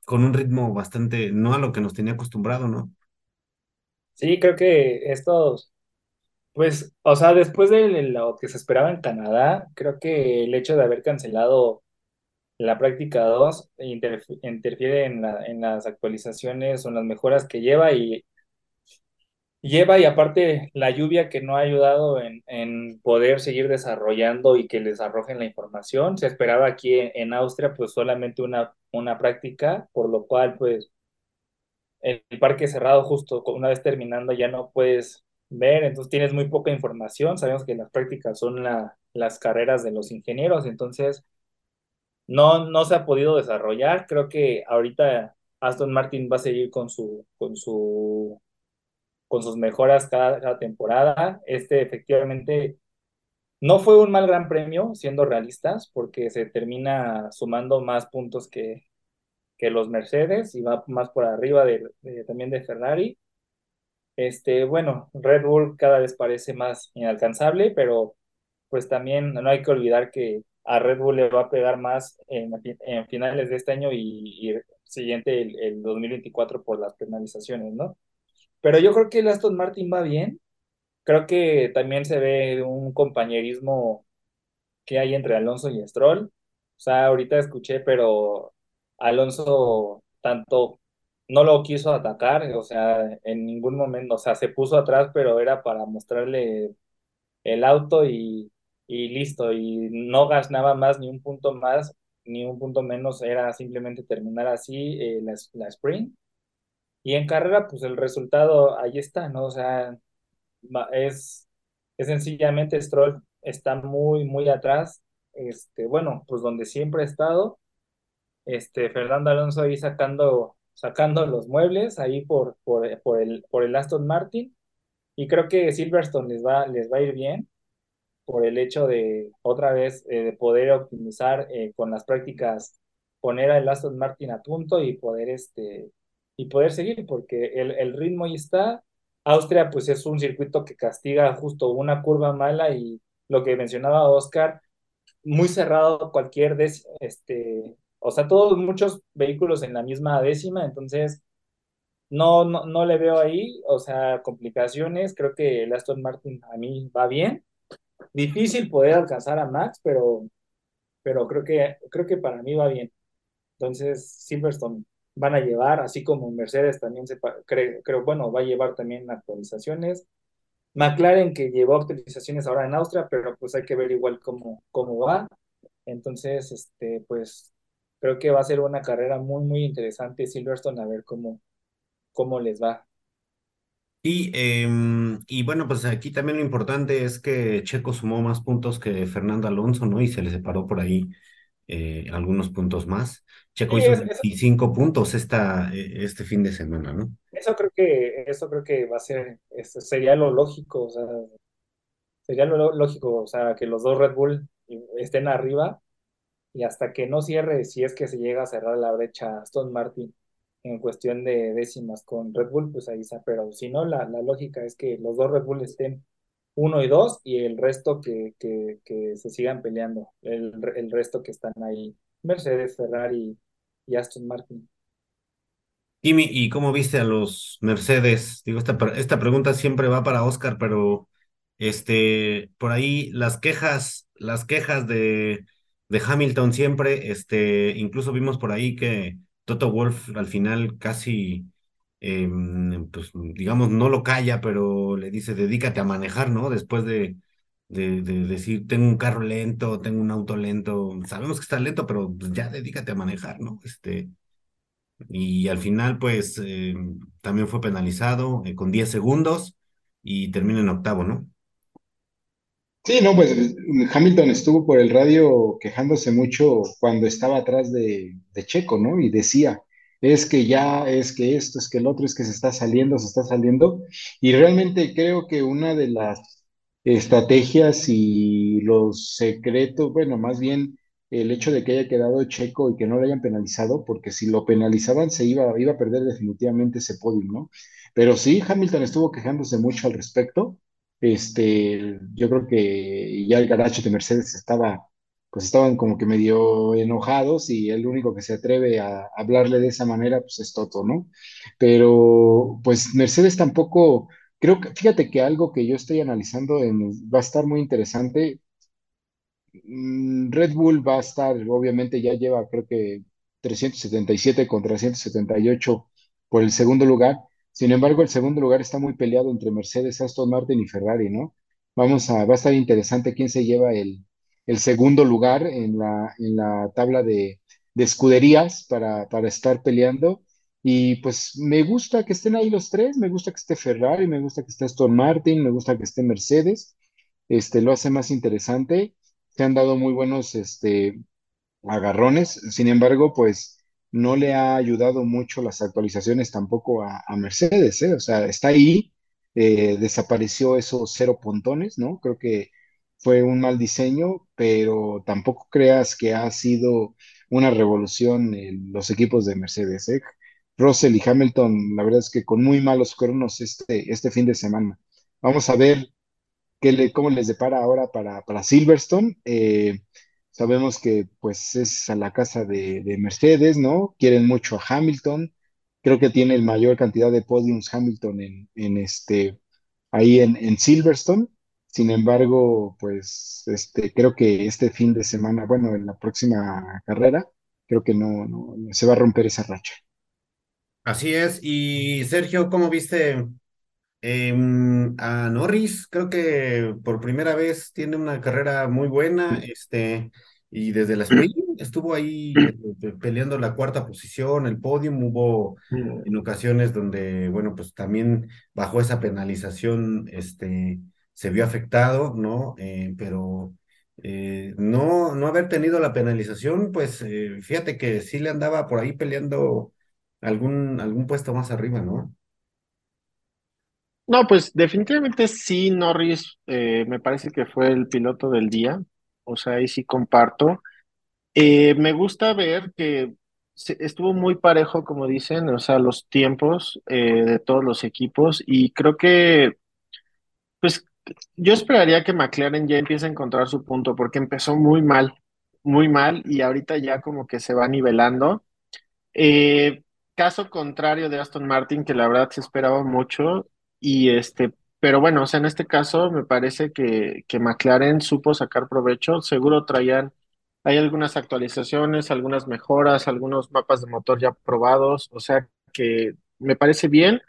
con un ritmo bastante, no a lo que nos tenía acostumbrado, ¿no? Sí, creo que estos, pues, o sea, después de lo que se esperaba en Canadá, creo que el hecho de haber cancelado la práctica 2 interf- interfiere en la- en las actualizaciones o en las mejoras que lleva y lleva y aparte la lluvia que no ha ayudado en, en poder seguir desarrollando y que les arrojen la información. Se esperaba aquí en, Austria pues solamente una, una práctica, por lo cual pues el, el parque cerrado justo una vez terminando ya no puedes ver, entonces tienes muy poca información. Sabemos que las prácticas son la, las carreras de los ingenieros, entonces no, no se ha podido desarrollar. Creo que ahorita Aston Martin va a seguir con su, con su, con sus mejoras cada, temporada. Este efectivamente no fue un mal gran premio, siendo realistas, porque se termina sumando más puntos que, que los Mercedes y va más por arriba de, también de Ferrari. Este, bueno, Red Bull cada vez parece más inalcanzable, pero pues también no hay que olvidar que a Red Bull le va a pegar más en, en finales de este año y, y siguiente, el, el 2024 por las penalizaciones, ¿no? Pero yo creo que el Aston Martin va bien. Creo que también se ve un compañerismo que hay entre Alonso y Stroll. O sea, ahorita escuché, pero Alonso tanto no lo quiso atacar, o sea, en ningún momento, o sea, se puso atrás, pero era para mostrarle el auto y, listo, y no ganaba más ni un punto más, ni un punto menos, era simplemente terminar así eh, la, la sprint. Y en carrera, pues el resultado ahí está, ¿no? O sea, es, es sencillamente Stroll está muy, muy atrás, este, bueno, pues donde siempre ha estado, este, Fernando Alonso ahí sacando, sacando los muebles ahí por, por, por el, por el Aston Martin, y creo que Silverstone les va, les va a ir bien por el hecho de otra vez eh, de poder optimizar eh, con las prácticas, poner al Aston Martin a punto y poder este y poder seguir, porque el, el ritmo ahí está. Austria, pues es un circuito que castiga justo una curva mala y lo que mencionaba Oscar, muy cerrado cualquier des, este, o sea, todos muchos vehículos en la misma décima, entonces no, no, no le veo ahí, o sea, complicaciones. Creo que el Aston Martin a mí va bien difícil poder alcanzar a Max, pero, pero creo que, creo que para mí va bien. Entonces, Silverstone van a llevar, así como Mercedes también se, creo, creo, bueno, va a llevar también actualizaciones. McLaren que llevó actualizaciones ahora en Austria, pero pues hay que ver igual cómo, cómo va. Entonces, este, pues creo que va a ser una carrera muy, muy interesante Silverstone, a ver cómo, cómo les va. Y, em, y bueno, pues aquí también lo importante es que Checo sumó más puntos que Fernando Alonso, ¿no? Y se le separó por ahí eh, algunos puntos más. Checo Sí, hizo es, es, 25 puntos esta, eh, este fin de semana, ¿no? eso creo que, eso creo que va a ser, eso sería lo lógico, o sea, sería lo lógico, o sea, que los dos Red Bull estén arriba y hasta que no cierre, si es que se llega a cerrar la brecha Aston Martin en cuestión de décimas con Red Bull, pues ahí está, pero si no, la, la lógica es que los dos Red Bull estén uno y dos y el resto que, que, se sigan peleando, el, el resto que están ahí, Mercedes, Ferrari y Aston Martin. Kimi, ¿y cómo viste a los Mercedes? Digo, esta, esta pregunta siempre va para Oscar, pero este, por ahí las quejas, las quejas de, de Hamilton siempre, este, incluso vimos por ahí que Toto Wolff al final casi, em, pues digamos, no lo calla, pero le dice, dedícate a manejar, ¿no? Después de, de, de decir, tengo un carro lento, tengo un auto lento, sabemos que está lento, pero pues, ya dedícate a manejar, ¿no? Este, y al final, pues, eh, también fue penalizado eh, con 10 segundos y termina en octavo, ¿no? Sí, no, pues Hamilton estuvo por el radio quejándose mucho cuando estaba atrás de Checo, ¿no? Y decía, es que ya, es que esto, es que el otro, es que se está saliendo, se está saliendo. Y realmente creo que una de las estrategias y los secretos, bueno, más bien el hecho de que haya quedado Checo y que no le hayan penalizado, porque si lo penalizaban se iba, iba a perder definitivamente ese podio, ¿no? Pero sí, Hamilton estuvo quejándose mucho al respecto. Este, yo creo que ya el garaje de Mercedes estaba, pues estaban como que medio enojados y el único que se atreve a hablarle de esa manera, pues es Toto, ¿no? Pero, pues Mercedes tampoco, creo que, fíjate que algo que yo estoy analizando en- va a estar muy interesante Mm, Red Bull va a estar, obviamente ya lleva creo que 377 contra 178 por el segundo lugar. Sin embargo, el segundo lugar está muy peleado entre Mercedes, Aston Martin y Ferrari, ¿no? Vamos a, va a estar interesante quién se lleva el, el segundo lugar en la, en la tabla de, de escuderías para, para estar peleando. Y pues me gusta que estén ahí los tres, me gusta que esté Ferrari, me gusta que esté Aston Martin, me gusta que esté Mercedes. Este, lo hace más interesante se han dado muy buenos este, agarrones. Sin embargo, pues no le ha ayudado mucho las actualizaciones tampoco a, a Mercedes, ¿eh? O sea, está ahí, eh, desapareció esos cero pontones, ¿no? Creo que fue un mal diseño, pero tampoco creas que ha sido una revolución en los equipos de Mercedes, ¿eh? Russell y Hamilton, la verdad es que con muy malos cronos este, este fin de semana. Vamos a ver qué le, cómo les depara ahora para, para Silverstone. Eh, sabemos que pues es a la casa de, de Mercedes, ¿no? Quieren mucho a Hamilton. Creo que tiene el mayor cantidad de podiums Hamilton en, en este, ahí en, en Silverstone. Sin embargo, pues este, creo que este fin de semana, bueno, en la próxima carrera, creo que no, no se va a romper esa racha. Así es. Y Sergio, ¿cómo viste Em, a Norris, creo que por primera vez tiene una carrera muy buena, este, y desde la sprint estuvo ahí este, peleando la cuarta posición, el podium, hubo en ocasiones donde, bueno, pues también bajo esa penalización, este, se vio afectado, ¿no? Eh, pero eh, no, no haber tenido la penalización, pues eh, fíjate que sí le andaba por ahí peleando algún, algún puesto más arriba, ¿no? No, pues definitivamente sí, Norris me parece que fue el piloto del día, o sea, ahí sí comparto. Me gusta ver que estuvo muy parejo, como dicen, o sea, los tiempos de todos los equipos y creo que, pues, yo esperaría que McLaren ya empiece a encontrar su punto porque empezó muy mal, muy mal y ahorita ya como que se va nivelando. Eh, caso contrario de Aston Martin, que la verdad se esperaba mucho, y este, pero bueno, o sea, en este caso me parece que, que McLaren supo sacar provecho, seguro traían, hay algunas actualizaciones, algunas mejoras, algunos mapas de motor ya probados, o sea que me parece bien.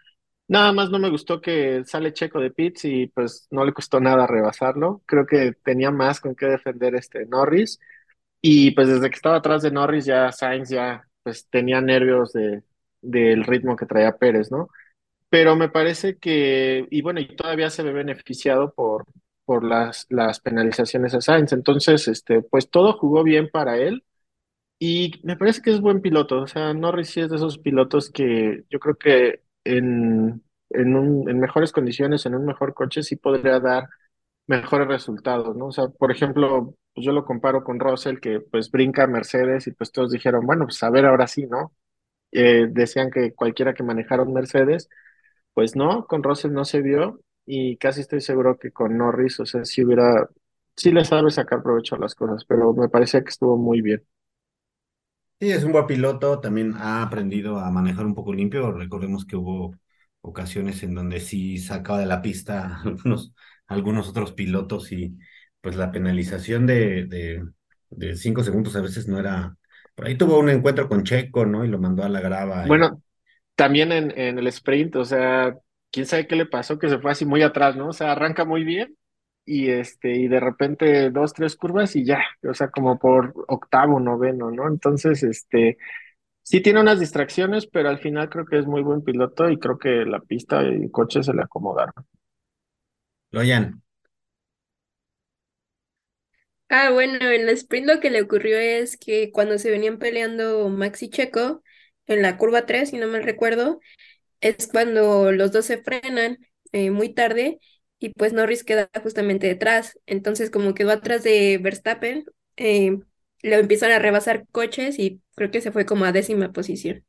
Nada más no me gustó que sale Checo de pits y pues no le costó nada rebasarlo. Creo que tenía más con qué defender este Norris. Y pues desde que estaba atrás de Norris ya Sainz ya pues tenía nervios de, del ritmo que traía Pérez, ¿no? Pero me parece que, y bueno, y todavía se ve beneficiado por, por las, las penalizaciones a Sainz. Entonces, este, pues todo jugó bien para él y me parece que es buen piloto. O sea, Norris sí es de esos pilotos que yo creo que en, en, un, en mejores condiciones, en un mejor coche, sí podría dar mejores resultados, ¿no? O sea, por ejemplo, pues yo lo comparo con Russell, que pues brinca Mercedes y pues todos dijeron, bueno, pues a ver ahora sí, ¿no? Eh, decían que cualquiera que manejara un Mercedes, pues no, con Russell no se vio y casi estoy seguro que con Norris, o sea, sí hubiera, sí le sabe sacar provecho a las cosas, pero me parecía que estuvo muy bien. Sí, es un buen piloto, también ha aprendido a manejar un poco limpio. Recordemos que hubo ocasiones en donde sí sacaba de la pista (laughs) algunos, algunos otros pilotos y pues la penalización de, de, cinco segundos a veces no era... Por ahí tuvo un encuentro con Checo, ¿no? Y lo mandó a la grava. Bueno, también en, en el sprint, o sea, quién sabe qué le pasó, que se fue así muy atrás, ¿no? O sea, arranca muy bien y este, y de repente dos, tres curvas y ya, o sea, como por octavo, noveno, ¿no? Entonces, este, sí tiene unas distracciones, pero al final creo que es muy buen piloto y creo que la pista y el coche se le acomodaron. Loyan. Ah, bueno, en el sprint lo que le ocurrió es que cuando se venían peleando Max y Checo, en la curva 3, si no mal recuerdo, es cuando los dos se frenan eh, muy tarde y pues Norris queda justamente detrás. Entonces, como quedó atrás de Verstappen, eh, le empiezan a rebasar coches y creo que se fue como a décima posición.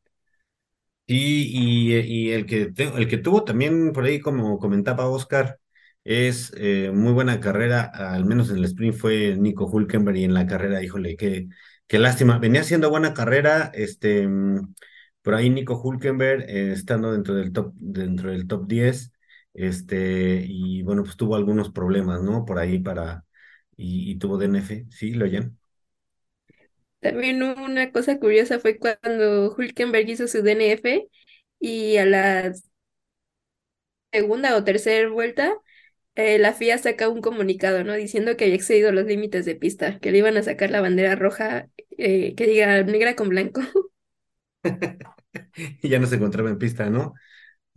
Y, y, y el que, el que tuvo también por ahí, como comentaba Oscar, es eh, muy buena carrera, al menos en el sprint fue Nico Hülkenberg y en la carrera, híjole, qué, qué lástima. Venía haciendo buena carrera, este, mm, por ahí Nico Hülkenberg eh, estando dentro del top, dentro del top 10, este, y bueno, pues tuvo algunos problemas, ¿no? Por ahí para, y, y tuvo DNF, ¿sí, lo oyen? También una cosa curiosa fue cuando Hülkenberg hizo su DNF y a la segunda o tercera vuelta eh, la FIA saca un comunicado, ¿no? Diciendo que había excedido los límites de pista, que le iban a sacar la bandera roja eh, que diga negra con blanco. (laughs) Y ya no se encontraba en pista, ¿no?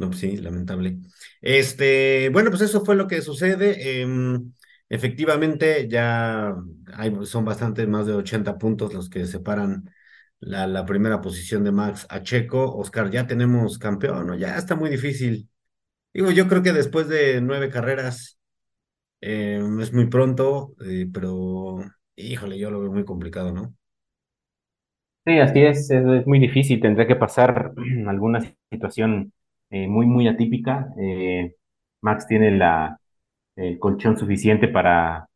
Pues sí, lamentable. Este, bueno, pues eso fue lo que sucede. Em, efectivamente, ya hay, son bastante más de 80 puntos los que separan la, primera posición de Max a Checo. Oscar, ya tenemos campeón, ¿no? Ya está muy difícil. Digo, yo creo que después de nueve carreras em, es muy pronto, eh, pero híjole, yo lo veo muy complicado, ¿no? Sí, así es, es, es muy difícil, tendrá que pasar (clears throat) alguna situación eh, muy, muy atípica. Eh, Max tiene la, el colchón suficiente para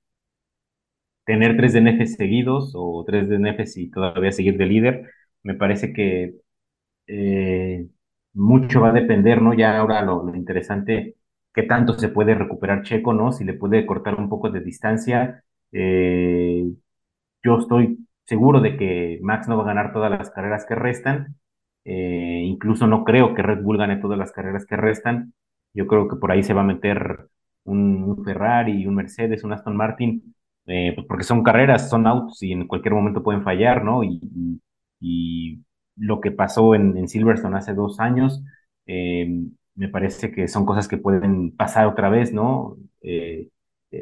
tener tres DNFs seguidos o tres DNFs y todavía seguir de líder. Me parece que eh, mucho va a depender, ¿no? Ya ahora lo, lo interesante, qué tanto se puede recuperar Checo, ¿no? Si le puede cortar un poco de distancia. Yo estoy seguro de que Max no va a ganar todas las carreras que restan. Eh, incluso no creo que Red Bull gane todas las carreras que restan. Yo creo que por ahí se va a meter un, un Ferrari, un Mercedes, un Aston Martin, eh, pues porque son carreras, son autos y en cualquier momento pueden fallar, ¿no? Y, lo que pasó en, Silverstone hace dos años, eh, me parece que son cosas que pueden pasar otra vez, ¿no?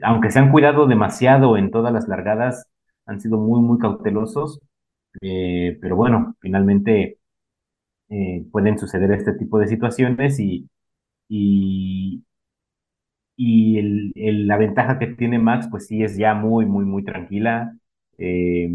Aunque se han cuidado demasiado en todas las largadas, han sido muy, muy cautelosos, pero bueno, finalmente eh, pueden suceder este tipo de situaciones y, y, y la ventaja que tiene Max, pues sí, es ya muy, muy, muy tranquila. Eh,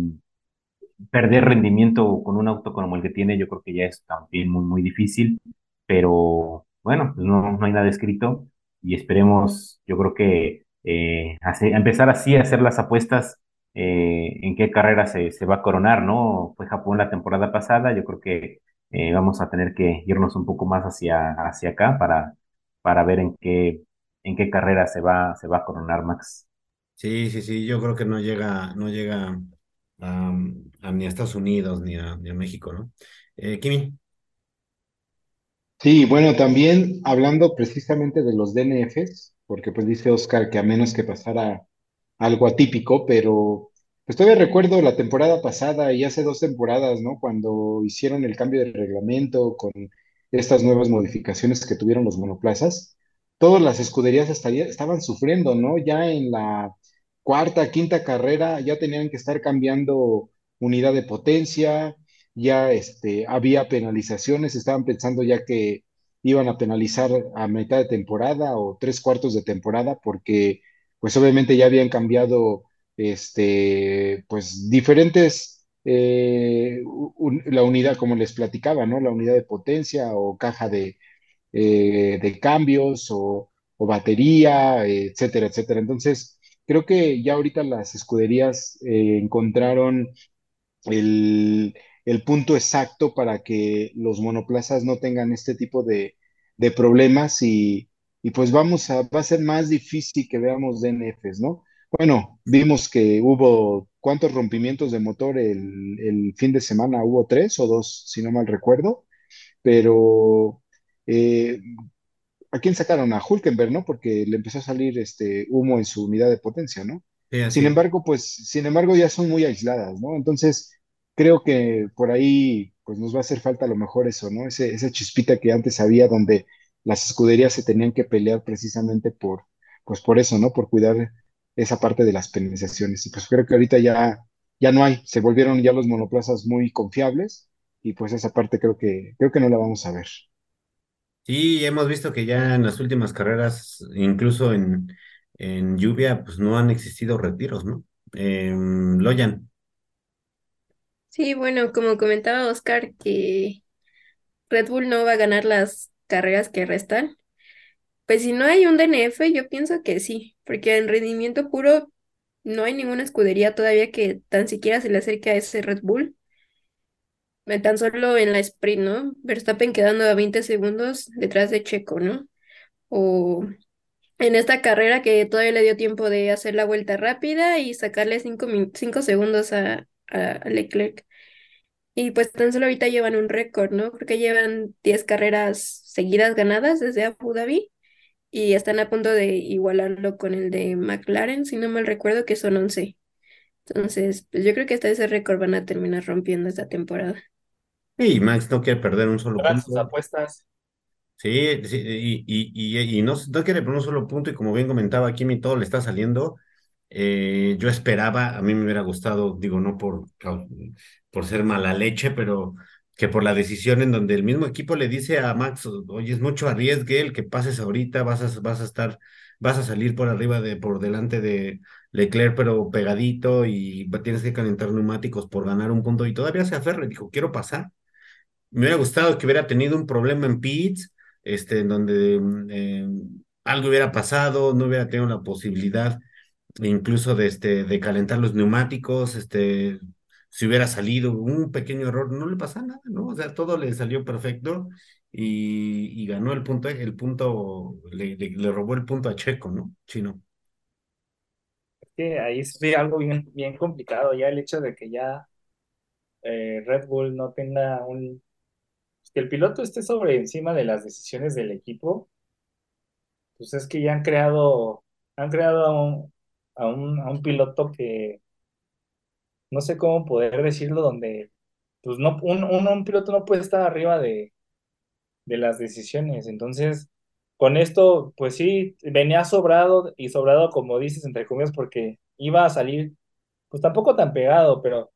perder rendimiento con un auto como el que tiene, yo creo que ya es también muy, muy difícil, pero bueno, pues no, no hay nada escrito y esperemos, yo creo que eh, empezar así a hacer las apuestas eh, en qué carrera se, se, va a coronar, ¿no? Fue Japón la temporada pasada, yo creo que eh, vamos a tener que irnos un poco más hacia, hacia acá para, para ver en qué, en qué carrera se va, se va a coronar Max. Sí, sí, sí, yo creo que no llega, no llega a, a ni a Estados Unidos ni a, ni a México, ¿no? Eh, Kimi. Sí, bueno, también hablando precisamente de los DNFs, porque pues dice Oscar que a menos que pasara algo atípico, pero pues todavía recuerdo la temporada pasada y hace dos temporadas, ¿no? Cuando hicieron el cambio de reglamento con estas nuevas modificaciones que tuvieron los monoplazas, todas las escuderías estaban sufriendo, ¿no? Ya en la cuarta, quinta carrera ya tenían que estar cambiando unidad de potencia, ya este, había penalizaciones, estaban pensando ya que iban a penalizar a mitad de temporada o tres cuartos de temporada porque pues obviamente ya habían cambiado este, pues diferentes, eh, la unidad, como les platicaba, ¿no? La unidad de potencia o caja de, eh, de cambios o, o batería, etcétera, etcétera. Entonces, creo que ya ahorita las escuderías eh, encontraron el, el, punto exacto para que los monoplazas no tengan este tipo de, de problemas y, y, pues vamos a, va a ser más difícil que veamos DNFs, ¿no? Bueno, vimos que hubo cuántos rompimientos de motor el, el fin de semana, hubo tres o dos, si no mal recuerdo, pero eh, ¿a quién sacaron? A Hulkenberg, ¿no? Porque le empezó a salir este humo en su unidad de potencia, ¿no? Sí, Sin embargo, pues, sin embargo, ya son muy aisladas, ¿no? Entonces, creo que por ahí, pues nos va a hacer falta a lo mejor eso, ¿no? Ese, esa chispita que antes había donde las escuderías se tenían que pelear precisamente por, pues por eso, ¿no? Por cuidar esa parte de las penalizaciones. Y pues creo que ahorita ya, ya no hay, se volvieron ya los monoplazas muy confiables y pues esa parte creo que, creo que no la vamos a ver. Sí, hemos visto que ya en las últimas carreras, incluso en, en lluvia, pues no han existido retiros, ¿no? Em, Loyan. Sí, bueno, como comentaba Oscar, que Red Bull no va a ganar las carreras que restan. Pues si no hay un DNF, yo pienso que sí, porque en rendimiento puro no hay ninguna escudería todavía que tan siquiera se le acerque a ese Red Bull. Eh, Tan solo en la sprint, ¿no? Verstappen quedando a 20 segundos detrás de Checo, ¿no? O en esta carrera que todavía le dio tiempo de hacer la vuelta rápida y sacarle 5 segundos a, a Leclerc. Y pues tan solo ahorita llevan un récord, ¿no? Creo que llevan 10 carreras seguidas ganadas desde Abu Dhabi y están a punto de igualarlo con el de McLaren, si no mal recuerdo, que son 11. Entonces, pues yo creo que hasta ese récord van a terminar rompiendo esta temporada. Y Max no quiere perder un solo Hagan sus punto. apuestas. Sí, sí, y, y, y, y no, no quiere poner un solo punto y como bien comentaba, Kimi todo le está saliendo. Eh, yo esperaba, a mí me hubiera gustado, digo, no por, por ser mala leche, pero que por la decisión en donde el mismo equipo le dice a Max, oye, es mucho arriesgue el que pases ahorita, vas a, vas a estar, vas a salir por arriba de, por delante de Leclerc, pero pegadito y tienes que calentar neumáticos por ganar un punto y todavía se aferra, dijo, quiero pasar. Me hubiera gustado que hubiera tenido un problema en pits, este, en donde eh, algo hubiera pasado, no hubiera tenido la posibilidad incluso de, este, de calentar los neumáticos, este, si hubiera salido un pequeño error, no le pasa nada, ¿no? O sea, todo le salió perfecto y, y ganó el punto, el punto, le, le, robó el punto a Checo, ¿no? Chino. Es que ahí sí algo bien, bien complicado, ya el hecho de que ya eh, Red Bull no tenga un... Que el piloto esté sobre encima de las decisiones del equipo, pues es que ya han creado, han creado a un, a un piloto que no sé cómo poder decirlo, donde pues no, un, un, piloto no puede estar arriba de, de las decisiones. Entonces, con esto, pues sí, venía sobrado y sobrado, como dices, entre comillas, porque iba a salir, pues tampoco tan pegado, pero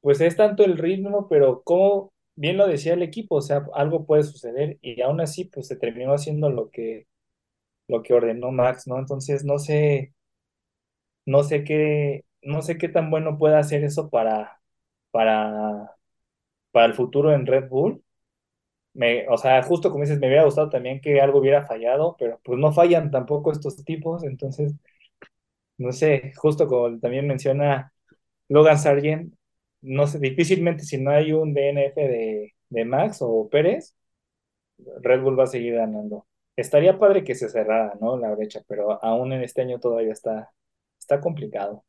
pues es tanto el ritmo, pero como bien lo decía el equipo, o sea, algo puede suceder y aún así, pues se terminó haciendo lo que, lo que ordenó Max, ¿no? Entonces, no sé, no sé qué, no sé qué tan bueno puede hacer eso para, para, para el futuro en Red Bull me, o sea, justo como dices, me hubiera gustado también que algo hubiera fallado, pero pues no fallan tampoco estos tipos, entonces, no sé, justo como también menciona Logan Sargent, no sé, difícilmente si no hay un DNF de, de Max o Pérez, Red Bull va a seguir ganando. Estaría padre que se cerrara, ¿no? La brecha, pero aún en este año todavía está, está complicado.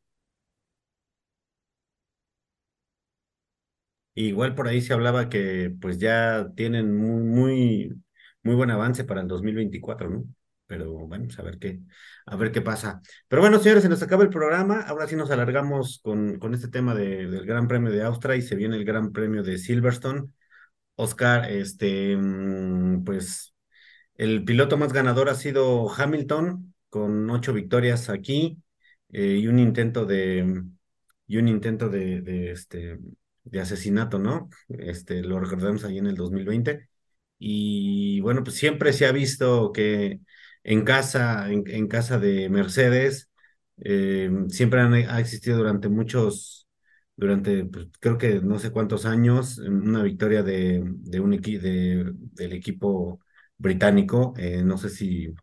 Igual por ahí se hablaba que pues ya tienen muy, muy, muy buen avance para el 2024, ¿no? Pero bueno, pues a ver qué, a ver qué pasa. Pero bueno, señores, se nos acaba el programa. Ahora sí nos alargamos con, con este tema de- del Gran Premio de Austria y se viene el Gran Premio de Silverstone. Oscar, este, mm, pues el piloto más ganador ha sido Hamilton, con ocho victorias aquí eh, y un intento de, y un intento de, de, este, de asesinato, ¿no? Este, lo recordamos ahí en el 2020. Y bueno, pues siempre se ha visto que en casa, en, en casa de Mercedes, eh, siempre han, ha existido durante muchos, durante pues, creo que no sé cuántos años, una victoria de, de un equi de, del equipo británico. eh, no sé si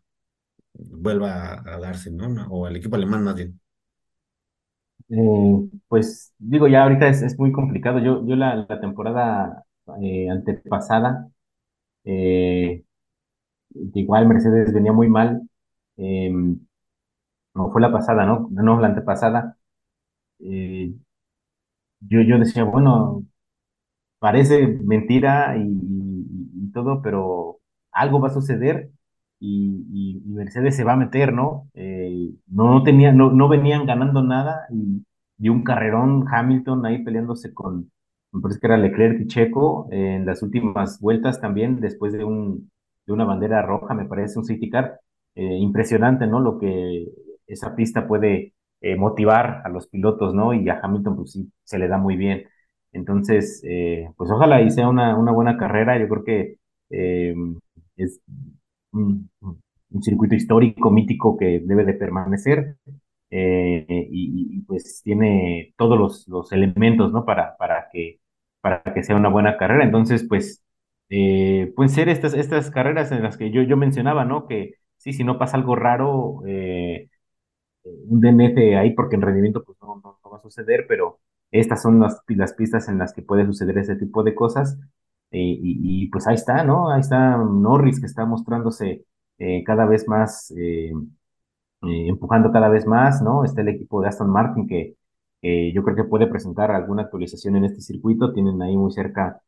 vuelva a, darse. No, O al equipo alemán más bien. Eh, pues digo, ya ahorita es, es muy complicado. Yo, yo la, temporada eh, antepasada, eh, igual Mercedes venía muy mal, no fue la pasada, ¿no? No, la antepasada. yo, yo decía, bueno, parece mentira y todo, pero algo va a suceder y, y, Mercedes se va a meter, ¿no? Eh, no, tenía, no, no venían ganando nada y, y, un carrerón Hamilton ahí peleándose con, me parece que era Leclerc y Checo en las últimas vueltas también, después de, un, de una bandera roja, me parece, un safety car. Eh, impresionante, ¿no? Lo que esa pista puede eh, motivar a los pilotos, ¿no? Y a Hamilton, pues sí, se le da muy bien. Entonces, pues ojalá y sea una, una buena carrera. Yo creo que es un, circuito histórico, mítico que debe de permanecer eh, y, pues tiene todos los, elementos, ¿no? Para, para, que, para que sea una buena carrera. Entonces, pues, eh, pueden ser estas, estas carreras en las que yo, yo mencionaba, ¿no? Que sí, si no pasa algo raro, eh, un DNF ahí, porque en rendimiento pues no, no, va a suceder, pero estas son las, las pistas en las que puede suceder ese tipo de cosas. Y, pues ahí está, ¿no? Ahí está Norris que está mostrándose eh, cada vez más, eh, eh, empujando cada vez más, ¿no? Está el equipo de Aston Martin que yo creo que puede presentar alguna actualización en este circuito, tienen ahí muy cerca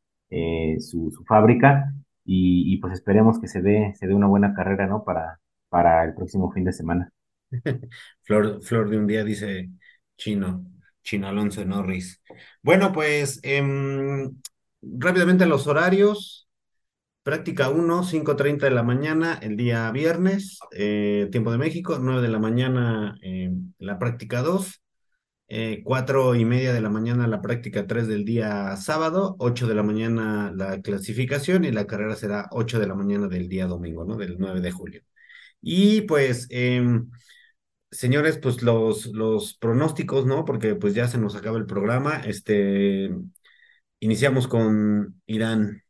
su, fábrica y, pues esperemos que se dé, se dé una buena carrera, ¿no? Para, para el próximo fin de semana. (laughs) Flor, Flor de un día dice Chino, Chino Alonso Norris. Bueno, pues em, rápidamente los horarios. Práctica 1, 5.30 de la mañana el día viernes, eh, tiempo de México, 9 de la mañana eh, la práctica 2, eh, 4 y media de la mañana la práctica 3 del día sábado, 8 de la mañana la clasificación y la carrera será 8 de la mañana del día domingo, ¿no? Del 9 de julio. Y pues, em, señores, pues los, los pronósticos, ¿no? Porque pues ya se nos acaba el programa. Este, iniciamos con Irán.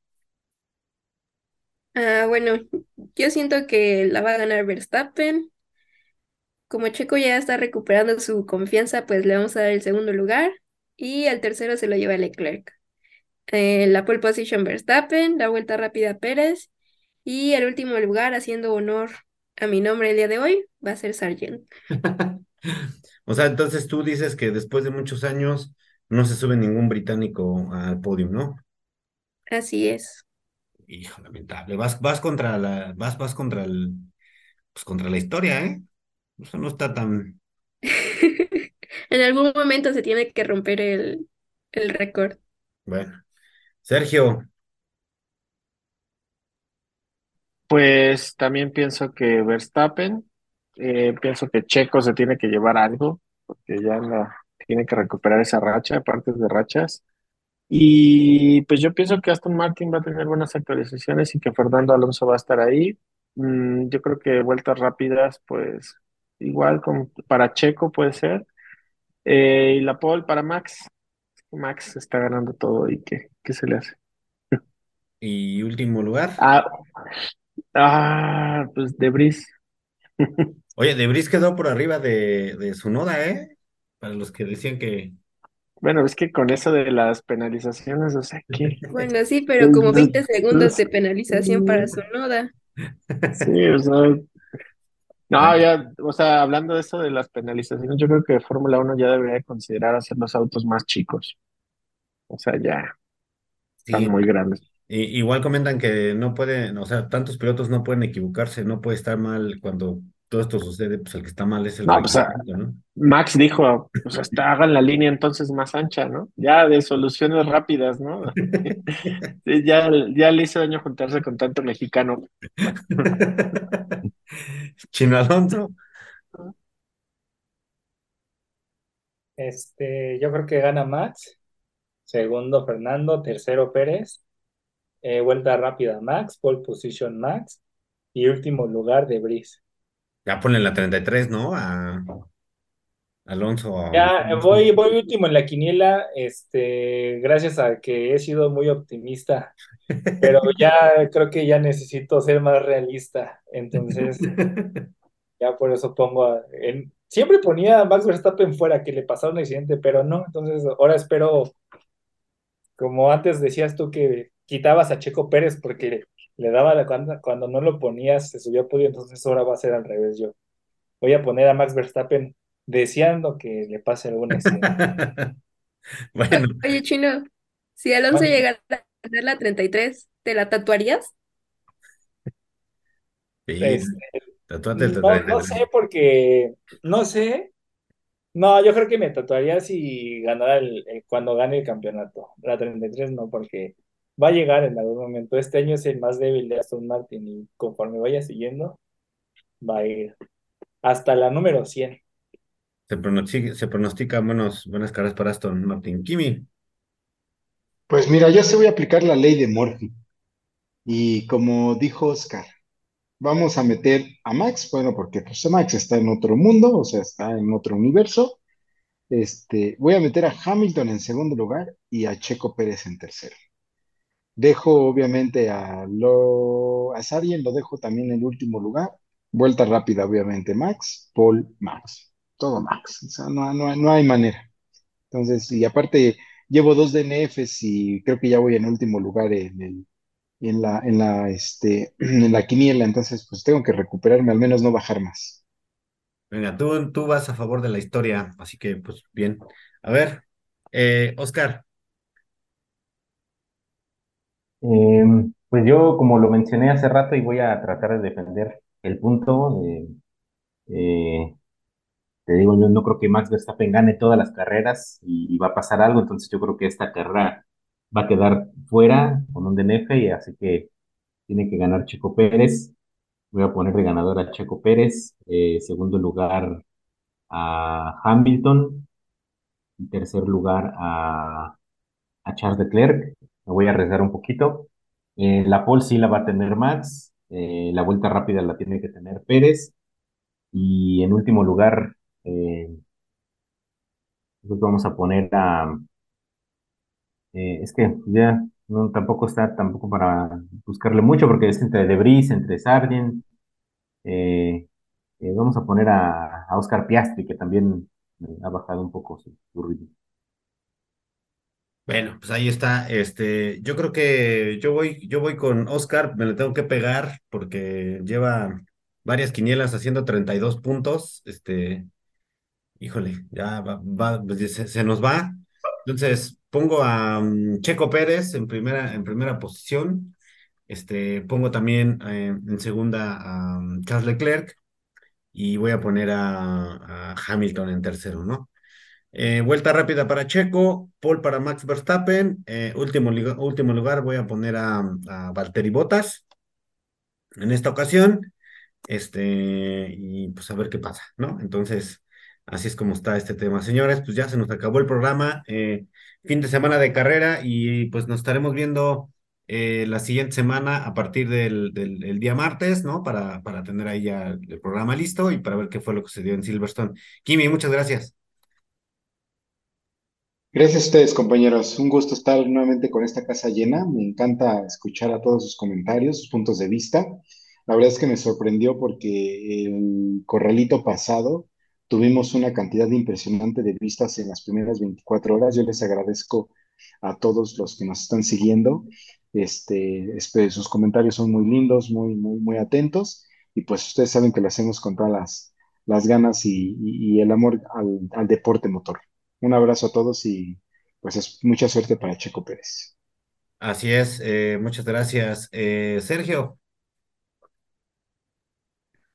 Ah, bueno, yo siento que la va a ganar Verstappen. Como Checo ya está recuperando su confianza, pues le vamos a dar el segundo lugar y el tercero se lo lleva Leclerc. Eh, la pole position Verstappen, la vuelta rápida Pérez y el último lugar, haciendo honor a mi nombre el día de hoy, va a ser Sargent. (laughs) o sea, entonces tú dices que después de muchos años no se sube ningún británico al podio, ¿no? Así es hijo, lamentable. Vas, vas contra la, vas, vas contra el, pues contra la historia, ¿eh? Eso no está tan. (laughs) en algún momento se tiene que romper el, el récord. Bueno. Sergio. Pues también pienso que Verstappen, eh, pienso que Checo se tiene que llevar algo, porque ya tiene que recuperar esa racha, partes de rachas. Y pues yo pienso que Aston Martin va a tener buenas actualizaciones y que Fernando Alonso va a estar ahí. Mm, yo creo que vueltas rápidas, pues igual con, para Checo puede ser. Eh, y la pole para Max. Max está ganando todo y ¿qué, qué se le hace? ¿Y último lugar? Ah, ah pues Debris. (laughs) Oye, Debris quedó por arriba de, de su noda, ¿eh? Para los que decían que, bueno, es que con eso de las penalizaciones, o sea, que... (laughs) Bueno, sí, pero como 20 segundos de penalización para su noda. Sí, o sea... No, ya, o sea, hablando de eso de las penalizaciones, yo creo que Fórmula 1 ya debería considerar hacer los autos más chicos. O sea, ya están muy grandes. igual comentan que no pueden, o sea, tantos pilotos no pueden equivocarse, no puede estar mal cuando todo esto sucede, pues el que está mal es el no, pues, ¿no? Max dijo, pues hasta hagan la línea entonces más ancha, ¿no? Ya de soluciones rápidas, ¿no? (laughs) ya, ya le hizo daño juntarse con tanto mexicano. (laughs) Chino Alonso. Este, yo creo que gana Max, segundo Fernando, tercero Pérez, eh, vuelta rápida Max, pole position Max y último lugar de Brice. Ya ponle la 33, ¿no? A Alonso. Ya, voy, voy último en la quiniela, este, gracias a que he sido muy optimista, pero (laughs) ya creo que ya necesito ser más realista, entonces (laughs) ya por eso pongo, en, siempre ponía a Max Verstappen fuera, que le pasara un accidente, pero no, entonces ahora espero, como antes decías tú que quitabas a Checo Pérez porque le daba la cuando, cuando no lo ponías, se subió a podio, entonces ahora va a ser al revés yo. Voy a poner a Max Verstappen deseando que le pase alguna (laughs) bueno. Oye, Chino, si Alonso llegara a tener la 33, ¿te la tatuarías? Sí, Este, el no, no 33. sé porque, no sé, no, yo creo que me tatuaría si ganara el, el- cuando gane el campeonato. La 33 no, porque va a llegar en algún momento. Este año es el más débil de Aston Martin y conforme vaya siguiendo, va a ir hasta la número 100. Se pronostica, se pronostican buenos, buenas caras para Aston Martin. Kimi, Pues mira, yo se voy a aplicar la ley de Murphy. Y como dijo Oscar, vamos a meter a Max, bueno, porque pues Max está en otro mundo, o sea, está en otro universo. Este, voy a meter a Hamilton en segundo lugar y a Checo Pérez en tercero. Dejo obviamente a, lo, a Sarien, lo dejo también en último lugar. Vuelta rápida, obviamente, Max, Paul, Max. Todo Max. O sea, no, no, no hay manera. Entonces, y aparte, llevo dos DNFs y creo que ya voy en último lugar en el, en la, en la, este, (clears throat) en la quiniela. Entonces, pues tengo que recuperarme, al menos no bajar más. venga, tú, tú vas a favor de la historia, así que pues bien. A ver, eh, Oscar, Eh, pues yo, como lo mencioné hace rato, y voy a tratar de defender el punto, eh, te digo, yo no creo que Max Verstappen gane todas las carreras y, y va a pasar algo, entonces yo creo que esta carrera va a quedar fuera con un DNF, y así que tiene que ganar Checo Pérez. Voy a poner de ganador a Checo Pérez, eh, segundo lugar a Hamilton, en tercer lugar a, a Charles Leclerc. Me voy a arriesgar un poquito. Eh, la pole sí la va a tener Max, eh, la vuelta rápida la tiene que tener Pérez y en último lugar eh, vamos a poner a... eh, es que ya tampoco está tampoco para buscarle mucho porque es entre Debris, entre Sargent. vamos a poner a, a Oscar Piastri que también ha bajado un poco su, su ritmo. Bueno, pues ahí está. Este, yo creo que yo voy, yo voy con Oscar, me le tengo que pegar porque lleva varias quinielas haciendo 32 puntos. Este, híjole, ya va, va- pues, se, nos va. Entonces, pongo a mm, Checo Pérez en primera, en primera posición. Este, pongo también eh, en segunda a mm, Charles Leclerc y voy a poner a Hamilton en tercero, ¿no? Eh, vuelta rápida para Checo, Paul para Max Verstappen, eh, último, último lugar voy a poner a, a Valtteri Bottas en esta ocasión, este, y pues a ver qué pasa, ¿no? Entonces, así es como está este tema. Señores, pues ya se nos acabó el programa, eh, fin de semana de carrera y pues nos estaremos viendo la siguiente semana a partir del, del- el día martes, ¿no? Para, para tener ahí ya el programa listo y para ver qué fue lo que se dio en Silverstone. Kimi, muchas gracias. Gracias a ustedes, compañeros. Un gusto estar nuevamente con esta casa llena. Me encanta escuchar a todos sus comentarios, sus puntos de vista. La verdad es que me sorprendió porque el corralito pasado tuvimos una cantidad impresionante de vistas en las primeras 24 horas. Yo les agradezco a todos los que nos están siguiendo. Este, este, sus comentarios son muy lindos, muy, muy, muy atentos. Y pues ustedes saben que lo hacemos con todas las, las ganas y, y- el amor al al deporte motor. Un abrazo a todos y pues es mucha suerte para Checo Pérez. Así es, eh, muchas gracias. Eh, Sergio,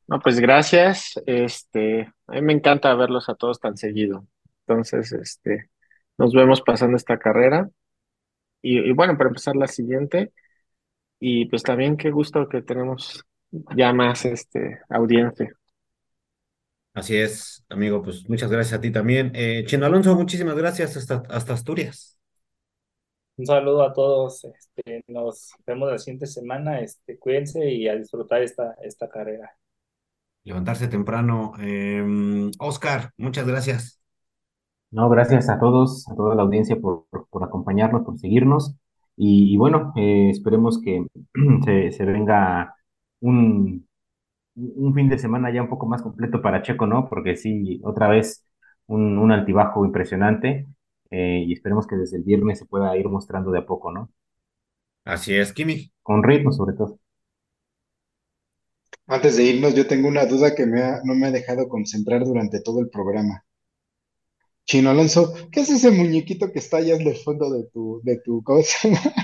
No, pues gracias. Este, a mí me encanta verlos a todos tan seguido. Entonces, este, nos vemos pasando esta carrera. Y, y bueno, para empezar la siguiente. Y pues también qué gusto que tenemos ya más este audiencia. Así es, amigo, pues muchas gracias a ti también. Eh, Chino Alonso, muchísimas gracias hasta, hasta Asturias. Un saludo a todos. Este, nos vemos la siguiente semana. Este, cuídense y a disfrutar esta, esta carrera. Levantarse temprano. Em, Oscar, muchas gracias. No, gracias a todos, a toda la audiencia por, por, por acompañarnos, por seguirnos. Y, y bueno, eh, esperemos que (clears throat) se, se venga un, un fin de semana ya un poco más completo para Checo, ¿no? Porque sí, otra vez un, un altibajo impresionante. eh, y esperemos que desde el viernes se pueda ir mostrando de a poco, ¿no? Así es, Kimi. Con ritmo, sobre todo. Antes de irnos, yo tengo una duda que me ha- no me ha dejado concentrar durante todo el programa. Chino Alonso, ¿qué es ese muñequito que está allá en el fondo de tu, de tu cosa? (laughs)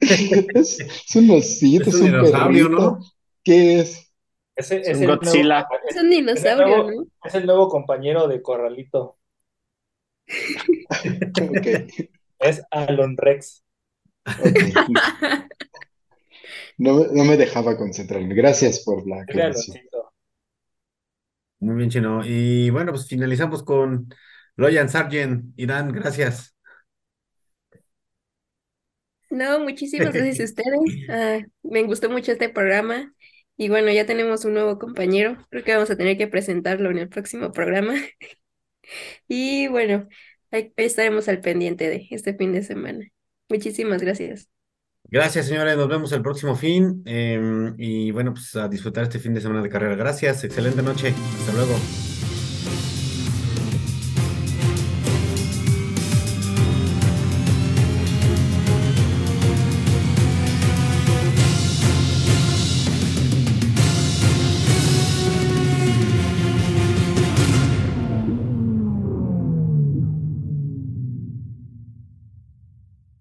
(laughs) Es, es un osito, Es un dinosaurio, perrito. ¿no? ¿Qué es? Ese, Es es, un el nuevo, Godzilla. Es un dinosaurio, nuevo- ¿no? es el nuevo compañero de Corralito. Es Alon Rex. ok. No, no me dejaba concentrarme. Gracias por la Es aclaración. Muy bien, Chino. Y bueno, pues finalizamos con Loyan Sargent. Irán, gracias. No, muchísimas gracias a (laughs) ustedes. Ah, me gustó mucho este programa. Y bueno, ya tenemos un nuevo compañero. Creo que vamos a tener que presentarlo en el próximo programa. (laughs) Y bueno, ahí estaremos al pendiente de este fin de semana. Muchísimas gracias. Gracias, señores. Nos vemos el próximo fin. em, y bueno, pues a disfrutar este fin de semana de carrera. Gracias. Excelente noche. Hasta luego.